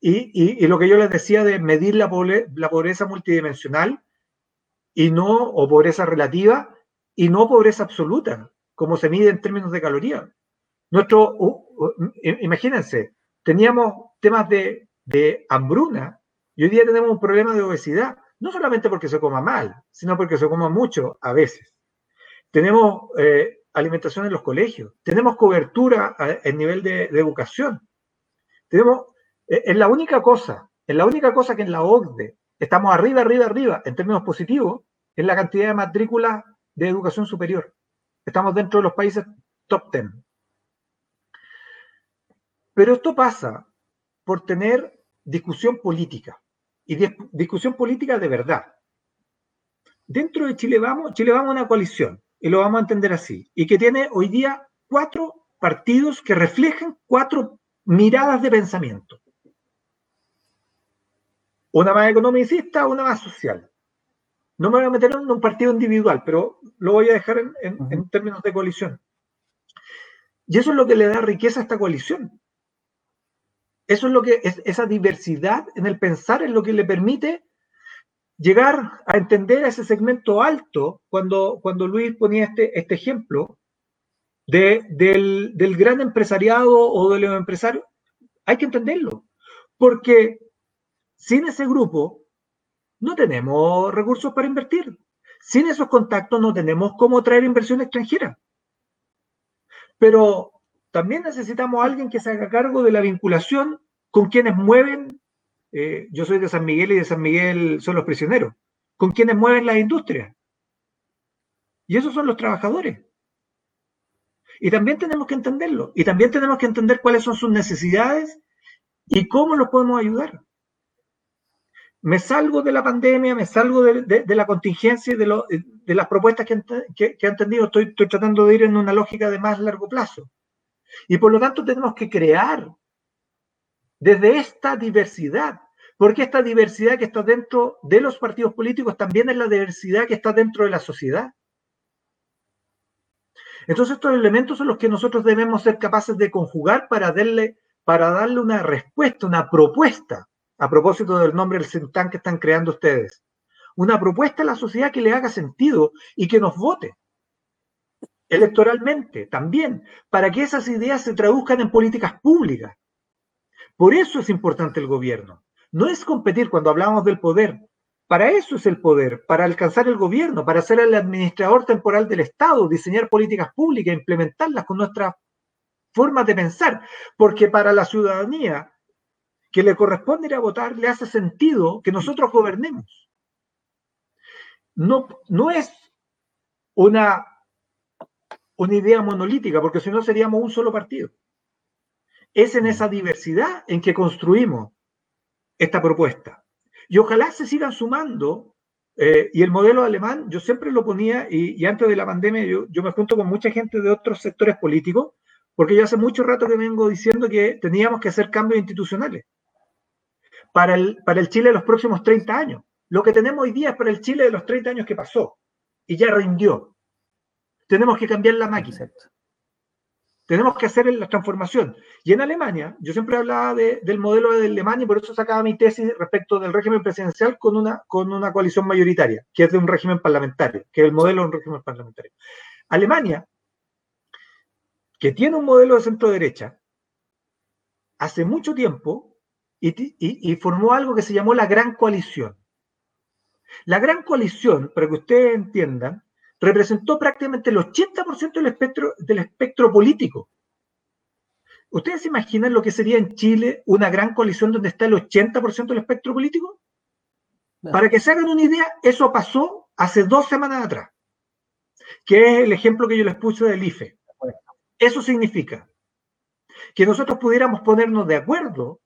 Y, lo que yo les decía de medir la, la pobreza multidimensional y no, o pobreza relativa, y no pobreza absoluta, como se mide en términos de calorías. Nuestro, imagínense, teníamos temas de, de hambruna y hoy día tenemos un problema de obesidad, no solamente porque se coma mal, sino porque se coma mucho a veces. Tenemos eh, alimentación en los colegios, tenemos cobertura en nivel de, educación. Tenemos, e, es la única cosa, es la única cosa que en la OCDE estamos arriba, arriba, arriba, en términos positivos, en la cantidad de matrículas de educación superior. Estamos dentro de los países top 10. Pero esto pasa por tener discusión política y discusión política de verdad. Dentro de Chile Vamos, Chile Vamos a una coalición y lo vamos a entender así, y que tiene hoy día cuatro partidos que reflejan cuatro miradas de pensamiento. Una más economicista, una más social. No me voy a meter en un partido individual, pero lo voy a dejar en, términos de coalición. Y eso es lo que le da riqueza a esta coalición. Eso es lo que es, esa diversidad en el pensar es lo que le permite llegar a entender a ese segmento alto, cuando, cuando Luis ponía este, este ejemplo de, del, del, gran empresariado o de los empresarios, hay que entenderlo, porque sin ese grupo no tenemos recursos para invertir. Sin esos contactos no tenemos cómo traer inversión extranjera. Pero también necesitamos alguien que se haga cargo de la vinculación con quienes mueven eh, yo soy de San Miguel y de San Miguel son los prisioneros, con quienes mueven la industria. Y esos son los trabajadores. Y también tenemos que entenderlo. Y también tenemos que entender cuáles son sus necesidades y cómo los podemos ayudar. Me salgo de la pandemia, me salgo de, la contingencia y de, las propuestas que, han. Estoy, estoy tratando de ir en una lógica de más largo plazo. Y por lo tanto tenemos que crear desde esta diversidad, porque esta diversidad que está dentro de los partidos políticos también es la diversidad que está dentro de la sociedad. Entonces estos elementos son los que nosotros debemos ser capaces de conjugar para darle, para darle una respuesta, una propuesta, a propósito del nombre del centán que están creando ustedes. Una propuesta a la sociedad que le haga sentido y que nos vote electoralmente también, para que esas ideas se traduzcan en políticas públicas. Por eso es importante el gobierno. No es competir cuando hablamos del poder. Para eso es el poder, para alcanzar el gobierno, para ser el administrador temporal del Estado, diseñar políticas públicas, implementarlas con nuestra forma de pensar. Porque para la ciudadanía que le corresponde ir a votar, le hace sentido que nosotros gobernemos. No, no es una, una idea monolítica, porque si no seríamos un solo partido. Es en esa diversidad en que construimos esta propuesta. Y ojalá se sigan sumando. Eh, y el modelo alemán, yo siempre lo ponía, y, antes de la pandemia yo, yo, me junto con mucha gente de otros sectores políticos, porque yo hace mucho rato que vengo diciendo que teníamos que hacer cambios institucionales para el, para el Chile de los próximos 30 años. Lo que tenemos hoy día es para el Chile de los 30 años que pasó y ya rindió. Tenemos que cambiar la máquina. Tenemos que hacer la transformación. Y en Alemania, yo siempre hablaba del modelo de Alemania y por eso sacaba mi tesis respecto del régimen presidencial con una, con una coalición mayoritaria, que es de un régimen parlamentario, que es el modelo de un régimen parlamentario. Alemania, que tiene un modelo de centro derecha, hace mucho tiempo y, formó algo que se llamó la Gran Coalición. La Gran Coalición, para que ustedes entiendan, representó prácticamente el 80% del espectro, del espectro político. ¿Ustedes se imaginan lo que sería en Chile una gran coalición donde está el 80% del espectro político? Para que se hagan una idea, eso pasó hace dos semanas atrás, que es el ejemplo que yo les puse del IFE. Eso significa que nosotros pudiéramos ponernos de acuerdo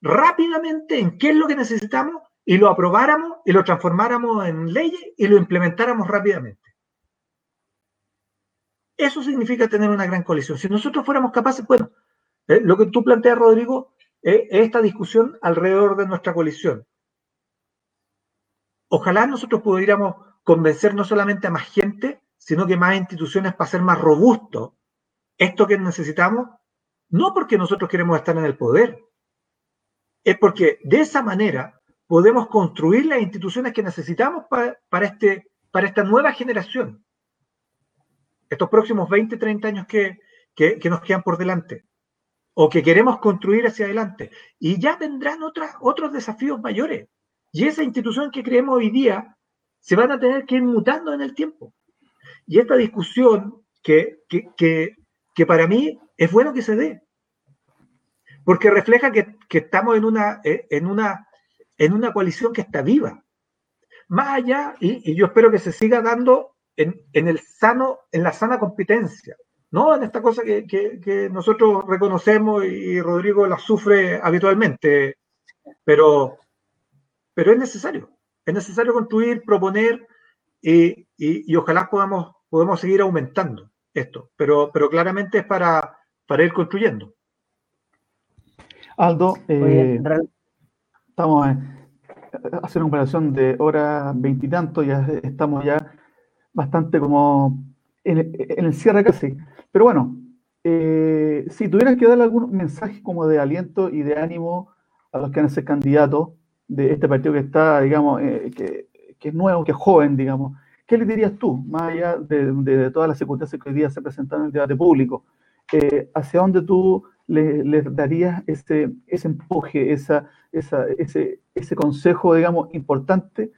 rápidamente en qué es lo que necesitamos y lo aprobáramos y lo transformáramos en leyes y lo implementáramos rápidamente. Eso significa tener una gran coalición. Si nosotros fuéramos capaces, bueno, eh, lo que tú planteas, Rodrigo, es esta discusión alrededor de nuestra coalición. Ojalá nosotros pudiéramos convencer no solamente a más gente, sino que más instituciones para ser más robusto esto que necesitamos, no porque nosotros queremos estar en el poder, es porque de esa manera podemos construir las instituciones que necesitamos para, este, para esta nueva generación, estos próximos 20, 30 años que, nos quedan por delante o que queremos construir hacia adelante. Y ya vendrán otros desafíos mayores. Y esa institución que creemos hoy día se van a tener que ir mutando en el tiempo. Y esta discusión que, que para mí es bueno que se dé, porque refleja que, estamos en una, eh, en, una, en una coalición que está viva. Más allá, y, yo espero que se siga dando en, el sano, en la sana competencia, ¿no? En esta cosa que, nosotros reconocemos y Rodrigo la sufre habitualmente, pero, pero es necesario, es necesario construir, proponer y, ojalá podamos, podamos seguir aumentando esto, pero, pero claramente es para, para ir construyendo. Aldo, eh, estamos haciendo una operación de hora veintitanto, ya estamos ya bastante como en, el cierre casi. Pero bueno, eh, si tuvieras que darle algún mensaje como de aliento y de ánimo a los que van a ser candidatos de este partido que está, digamos, eh, que, es nuevo, que es joven, digamos, ¿qué le dirías tú, más allá de, todas las circunstancias que hoy día se presentan en el debate público? ¿Hacia dónde tú le, darías ese, ese empuje, esa, ese, ese consejo, digamos, importante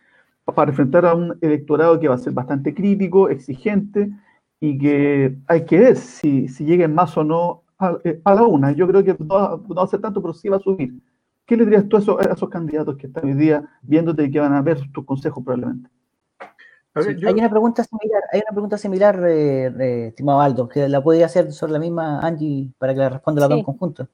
para enfrentar a un electorado que va a ser bastante crítico, exigente y que hay que ver si, si lleguen más o no a, eh, la una. Yo creo que no, no va a ser tanto, pero sí va a subir. ¿Qué le dirías tú a esos, a esos candidatos que están hoy día viéndote y que van a ver tus consejos probablemente? Hay una pregunta similar, hay una pregunta similar, eh, estimado Aldo, que la podría hacer sobre la misma Angie para que la responda la dos en conjunto.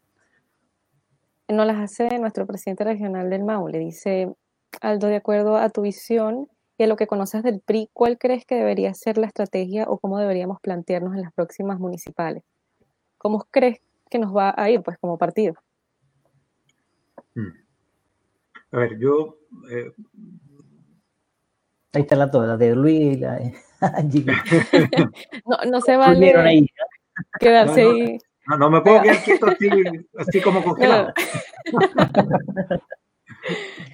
No las hace nuestro presidente regional del MAU. Le dice, Aldo, de acuerdo a tu visión y a lo que conoces del PRI, ¿cuál crees que debería ser la estrategia o cómo deberíamos plantearnos en las próximas municipales? ¿Cómo crees que nos va a ir, pues, como partido? Hmm. A ver, yo eh, Ahí está la toda, de Luis y la de <laughs> <laughs> no, no se vale ahí, quedarse no, ahí. No, me puedo quedar quieto así, como congelado. <laughs>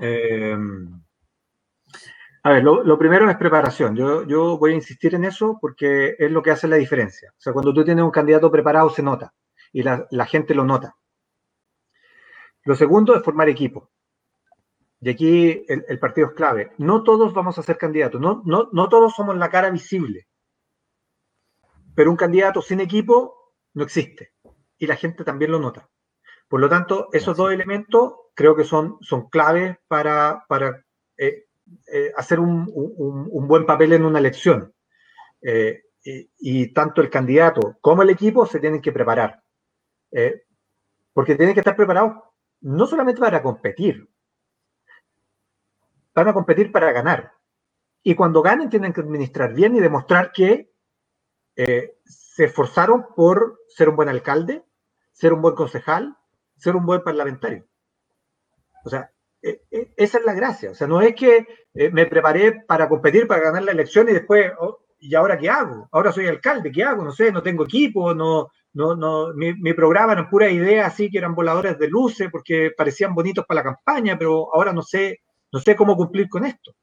Em, a ver, lo, primero es preparación. Yo, voy a insistir en eso porque es lo que hace la diferencia. O sea, cuando tú tienes un candidato preparado se nota y la, gente lo nota. Lo segundo es formar equipo. Y aquí el, partido es clave. No todos vamos a ser candidatos, no, no, no todos somos la cara visible. Pero un candidato sin equipo no existe. Y la gente también lo nota. Por lo tanto, esos dos elementos creo que son, son claves para, para eh, eh, hacer un, buen papel en una elección. Eh, y, tanto el candidato como el equipo se tienen que preparar. porque tienen que estar preparados no solamente para competir, van a competir para ganar. Y cuando ganen tienen que administrar bien y demostrar que se esforzaron por ser un buen alcalde, ser un buen concejal, ser un buen parlamentario. O sea, eh, eh, esa es la gracia. O sea, no es que me preparé para competir, para ganar la elección y después, oh, ¿y ahora qué hago? Ahora soy alcalde, ¿qué hago? No sé, no tengo equipo, no, no, no, mi, mi programa era pura idea así que eran voladores de luces porque parecían bonitos para la campaña, pero ahora no sé no sé cómo cumplir con esto.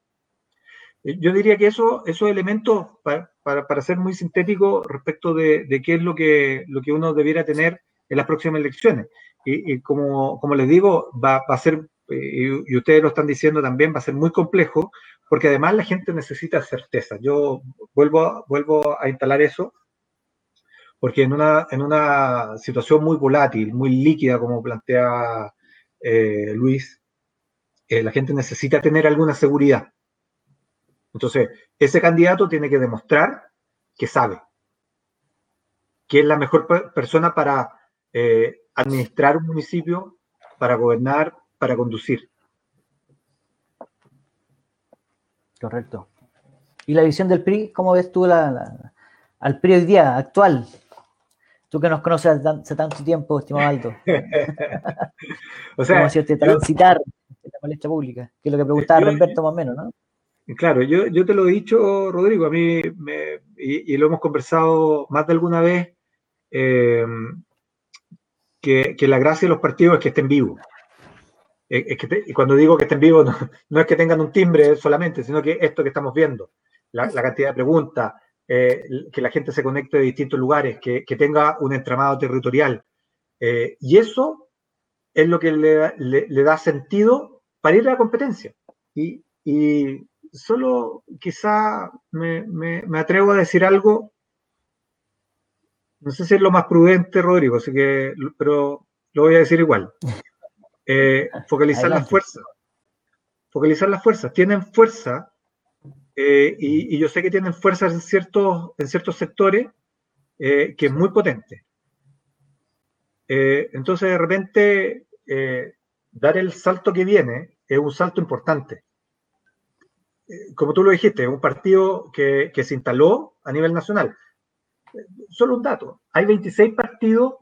Eh, yo diría que eso, esos elementos, para, ser muy sintético respecto de, qué es lo que, lo que uno debiera tener en las próximas elecciones. Y, como, como, les digo, va, a ser, y, ustedes lo están diciendo también, va a ser muy complejo, porque además la gente necesita certeza. Yo vuelvo, vuelvo a instalar eso, porque en una, en una situación muy volátil, muy líquida, como plantea eh, Luis, eh, la gente necesita tener alguna seguridad. Entonces, ese candidato tiene que demostrar que sabe, que es la mejor persona para eh, administrar un municipio, para gobernar, para conducir. Correcto. ¿Y la visión del PRI? ¿Cómo ves tú la, al PRI hoy día, actual? Tú que nos conoces hace tanto tiempo, estimado Aldo. <laughs> o sea, ¿Cómo te transitar en la palestra pública? Que es lo que preguntaba Roberto más o menos, ¿no? Claro, yo, yo te lo he dicho, Rodrigo, a mí, me, y, lo hemos conversado más de alguna vez, eh, que, la gracia de los partidos es que estén vivos. Que y cuando digo que estén vivos, <laughs> no, es que tengan un timbre solamente, sino que esto que estamos viendo, la, cantidad de preguntas, eh, que la gente se conecte de distintos lugares, que, tenga un entramado territorial. Eh, y eso es lo que le, da sentido para ir a la competencia. Y, solo quizá me, atrevo a decir algo no sé si es lo más prudente, Rodrigo, así que, pero lo voy a decir igual. <laughs> Eh, focalizar las fuerzas. Focalizar las fuerzas. Tienen fuerza, eh, y, yo sé que tienen fuerzas en ciertos, en ciertos sectores, eh, que es muy potente. entonces, de repente, dar el salto que viene es un salto importante. como tú lo dijiste, un partido que, que se instaló a nivel nacional solo un dato, hay 26 partidos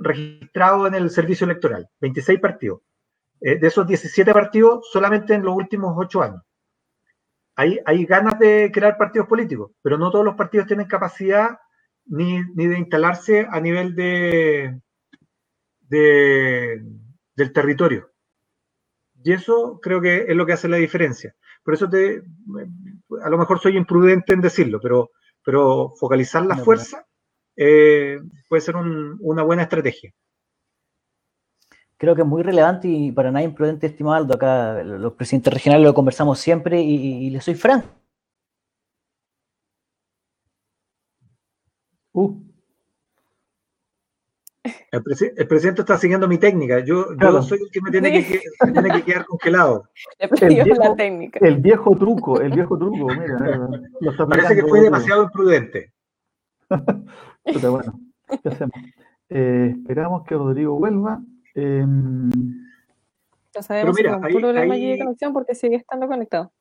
registrados en el servicio electoral, 26 partidos. Eh, de esos 17 partidos, solamente en los últimos 8 años. Hay, hay ganas de crear partidos políticos, pero no todos los partidos tienen capacidad ni, de instalarse a nivel de, del territorio. Y eso creo que es lo que hace la diferencia. Por eso te, a lo mejor soy imprudente en decirlo, pero pero focalizar la fuerza eh, puede ser una buena estrategia. Creo que es muy relevante y para nadie imprudente, estimado Aldo. Acá los presidentes regionales lo conversamos siempre y, le soy franco. Uh. El, presidente está siguiendo mi técnica. Yo, soy el que me tiene, que, tiene que quedar congelado. <laughs> El viejo, la técnica. el viejo truco, el viejo truco. Mira, Parece que fue demasiado imprudente. <laughs> bueno, ¿qué hacemos? Eh, esperamos que Rodrigo vuelva. Eh, ya sabemos que hay un problema allí de conexión porque sigue estando conectado.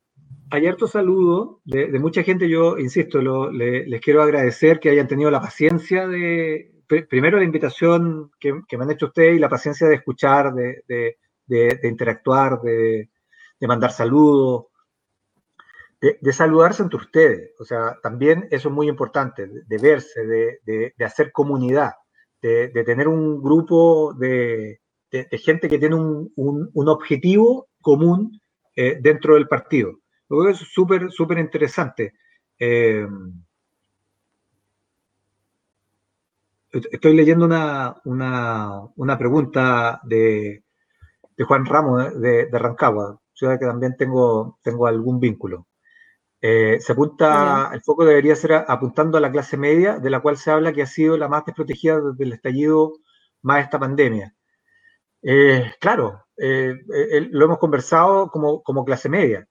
Hay harto saludo de, mucha gente. Yo, insisto, les quiero agradecer que hayan tenido la paciencia de, primero la invitación que, me han hecho ustedes y la paciencia de escuchar, de, interactuar, de, mandar saludos, de, saludarse entre ustedes. O sea, también eso es muy importante, de, verse, de, hacer comunidad, de, tener un grupo de, gente que tiene un, objetivo común eh, dentro del partido. Lo es súper, súper interesante. Eh, estoy leyendo una, pregunta de, Juan Ramos de, Rancagua, ciudad que también tengo, tengo algún vínculo. Eh, se apunta, el foco debería ser apuntando a la clase media, de la cual se habla que ha sido la más desprotegida desde el estallido más esta pandemia. Eh, claro, eh, lo hemos conversado como, como clase media,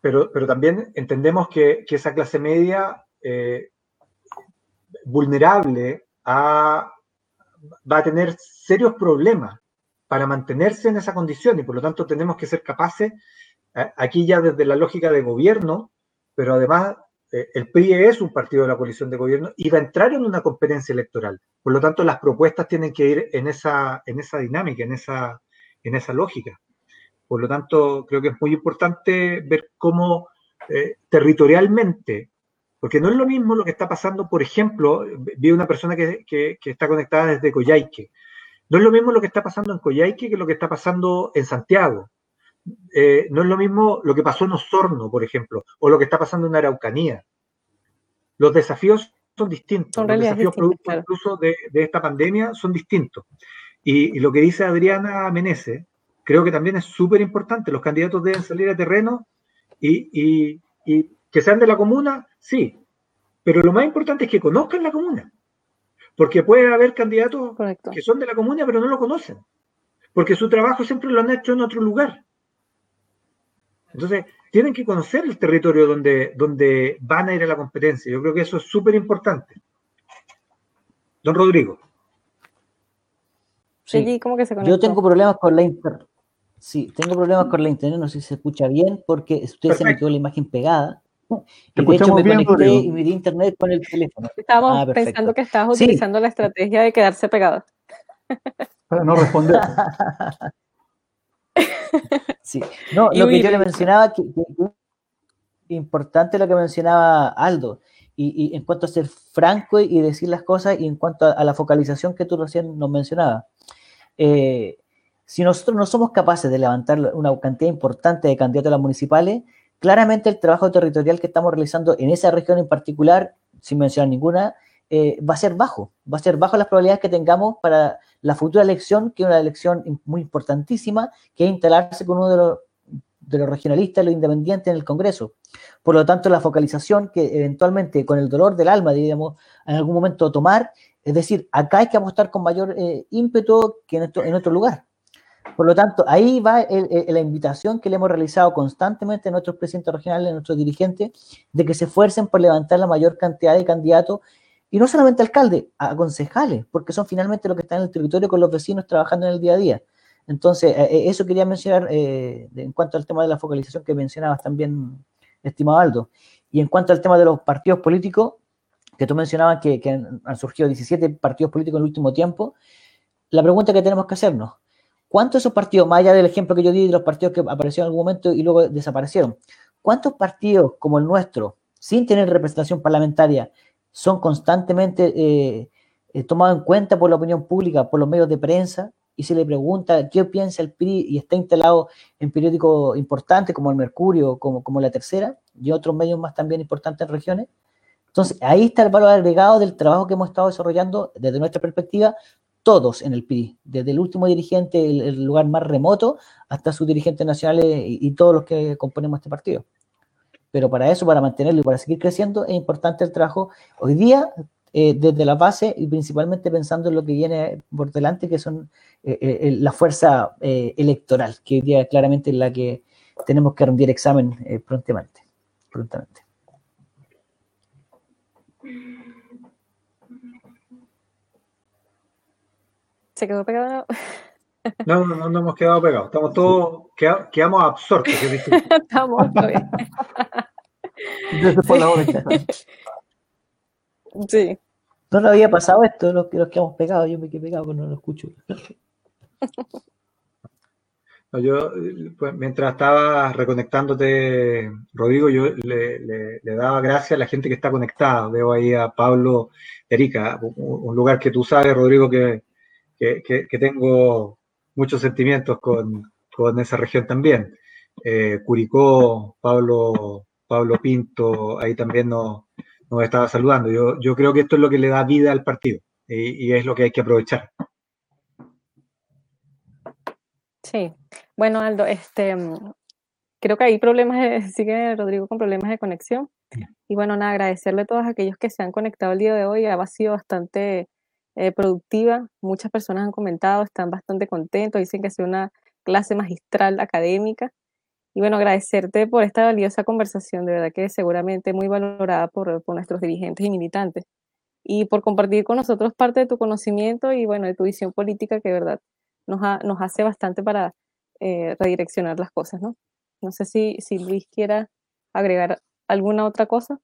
pero, pero también entendemos que, que esa clase media vulnerable va a tener serios problemas para mantenerse en esa condición y por lo tanto tenemos que ser capaces, eh, aquí ya desde la lógica de gobierno, pero además eh, el PRI es un partido de la coalición de gobierno y va a entrar en una competencia electoral. Por lo tanto, las propuestas tienen que ir en esa, en esa dinámica, en esa, en esa lógica. Por lo tanto, creo que es muy importante ver cómo eh, territorialmente porque no es lo mismo lo que está pasando, por ejemplo, vi una persona que, está conectada desde Coyhaique. No es lo mismo lo que está pasando en Coyhaique que lo que está pasando en Santiago. Eh, no es lo mismo lo que pasó en Osorno, por ejemplo, o lo que está pasando en Araucanía. Los desafíos son distintos. Los desafíos producto incluso de, esta pandemia son distintos. Y, lo que dice Adriana Menese, creo que también es súper importante. Los candidatos deben salir a terreno y, que sean de la comuna, sí. Pero lo más importante es que conozcan la comuna. Porque puede haber candidatos que son de la comuna pero no lo conocen. Porque su trabajo siempre lo han hecho en otro lugar. Entonces, tienen que conocer el territorio donde, donde van a ir a la competencia. Yo creo que eso es súper importante. Don Rodrigo. Sí, ¿cómo que se Yo tengo problemas con la internet. Sí, tengo problemas con la internet, no sé si se escucha bien, porque usted se me quedó la imagen pegada. Y de hecho me conecté y me di internet con el teléfono. Estábamos ah, pensando que estabas utilizando la estrategia de quedarse pegado. <laughs> Para no responder. <laughs> sí. No, lo que yo le mencionaba, que, importante lo que mencionaba Aldo, y, en cuanto a ser franco y decir las cosas, y en cuanto a, la focalización que tú recién nos mencionabas. Eh, si nosotros no somos capaces de levantar una cantidad importante de candidatos a las municipales, claramente el trabajo territorial que estamos realizando en esa región en particular, sin mencionar ninguna, eh, va a ser bajo. Va a ser bajo las probabilidades que tengamos para la futura elección, que es una elección muy importantísima, que es instalarse con uno de los, de los regionalistas, los independientes en el Congreso. Por lo tanto, la focalización que eventualmente, con el dolor del alma, diríamos, en algún momento tomar, es decir, acá hay que apostar con mayor eh, ímpetu que en, en otro lugar. Por lo tanto, ahí va la invitación que le hemos realizado constantemente a nuestros presidentes regionales, a nuestros dirigentes, de que se esfuercen por levantar la mayor cantidad de candidatos y no solamente alcaldes, a concejales, porque son finalmente los que están en el territorio con los vecinos trabajando en el día a día. Entonces, eh, eh, eso quería mencionar eh, en cuanto al tema de la focalización que mencionabas también, estimado Aldo. Y en cuanto al tema de los partidos políticos, que tú mencionabas que, han, surgido 17 partidos políticos en el último tiempo, la pregunta que tenemos que hacernos, ¿cuántos esos partidos, más allá del ejemplo que yo di de los partidos que aparecieron en algún momento y luego desaparecieron, cuántos partidos como el nuestro, sin tener representación parlamentaria, son constantemente eh, eh, tomados en cuenta por la opinión pública, por los medios de prensa, y se le pregunta qué piensa el PRI y está instalado en periódicos importantes como el Mercurio, como, como La Tercera, y otros medios más también importantes en regiones. Entonces, ahí está el valor agregado del trabajo que hemos estado desarrollando desde nuestra perspectiva, todos en el PRI, desde el último dirigente, el, lugar más remoto, hasta sus dirigentes nacionales y todos los que componemos este partido. Pero para eso, para mantenerlo y para seguir creciendo, es importante el trabajo hoy día eh, desde la base y principalmente pensando en lo que viene por delante, que son eh, eh, la fuerza electoral, que hoy día claramente es la que tenemos que rendir examen prontamente, prontamente. Se quedó pegado. No, no, no hemos quedado pegados. Estamos todos, quedamos, absortos. <laughs> Estamos bien. sí. No nos había pasado esto, los, los que hemos pegado, yo me quedé pegado, pero no lo escucho. <laughs> yo, pues, mientras estaba reconectándote, Rodrigo, yo le, daba gracias a la gente que está conectada. Veo ahí a Pablo Erika, un, lugar que tú sabes, Rodrigo, que, que tengo muchos sentimientos con, esa región también. Eh, Curicó, Pablo, Pablo Pinto, ahí también nos, estaba saludando. Yo, yo creo que esto es lo que le da vida al partido y, es lo que hay que aprovechar. Sí, bueno Aldo, este, creo que hay problemas, <laughs> sigue Rodrigo con problemas de conexión. Y bueno, nada, agradecerle a todos aquellos que se han conectado el día de hoy. Ha sido bastante eh, productiva. Muchas personas han comentado, están bastante contentos, dicen que ha una clase magistral académica. Y bueno, agradecerte por esta valiosa conversación, de verdad que seguramente muy valorada por, nuestros dirigentes y militantes. Y por compartir con nosotros parte de tu conocimiento y bueno, de tu visión política que verdad nos, nos hace bastante para eh, redireccionar las cosas, ¿no? No sé si, si Luis quiera agregar alguna otra cosa.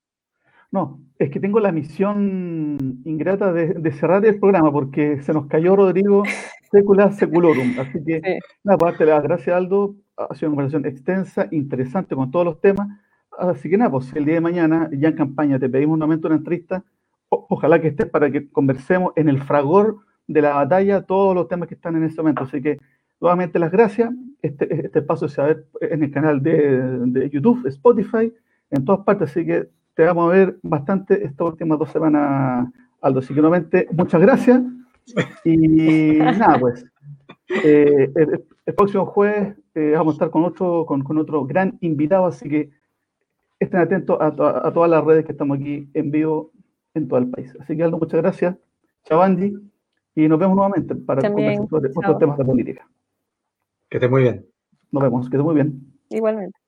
No, es que tengo la misión ingrata de, cerrar el programa porque se nos cayó Rodrigo secula seculorum. Así que, nada, pues darte las gracias, Aldo. Ha sido una conversación extensa, interesante con todos los temas. Así que nada, pues el día de mañana, ya en campaña, te pedimos nuevamente una entrevista. ojalá que estés para que conversemos en el fragor de la batalla todos los temas que están en este momento. Así que, nuevamente las gracias. Este, este paso se va a ver en el canal de, de YouTube, Spotify, en todas partes. Así que te vamos a ver bastante estas últimas dos semanas, Aldo. Así que nuevamente, muchas gracias Y <laughs> nada, pues. Eh, el, próximo jueves eh, vamos a estar con otro, con, con, otro gran invitado, así que estén atentos a, a, todas las redes que estamos aquí en vivo en todo el país. Así que Aldo, muchas gracias. Chao Andy. Y nos vemos nuevamente para conversar sobre otros temas de política. Que esté muy bien. Nos vemos, que esté muy bien. Igualmente.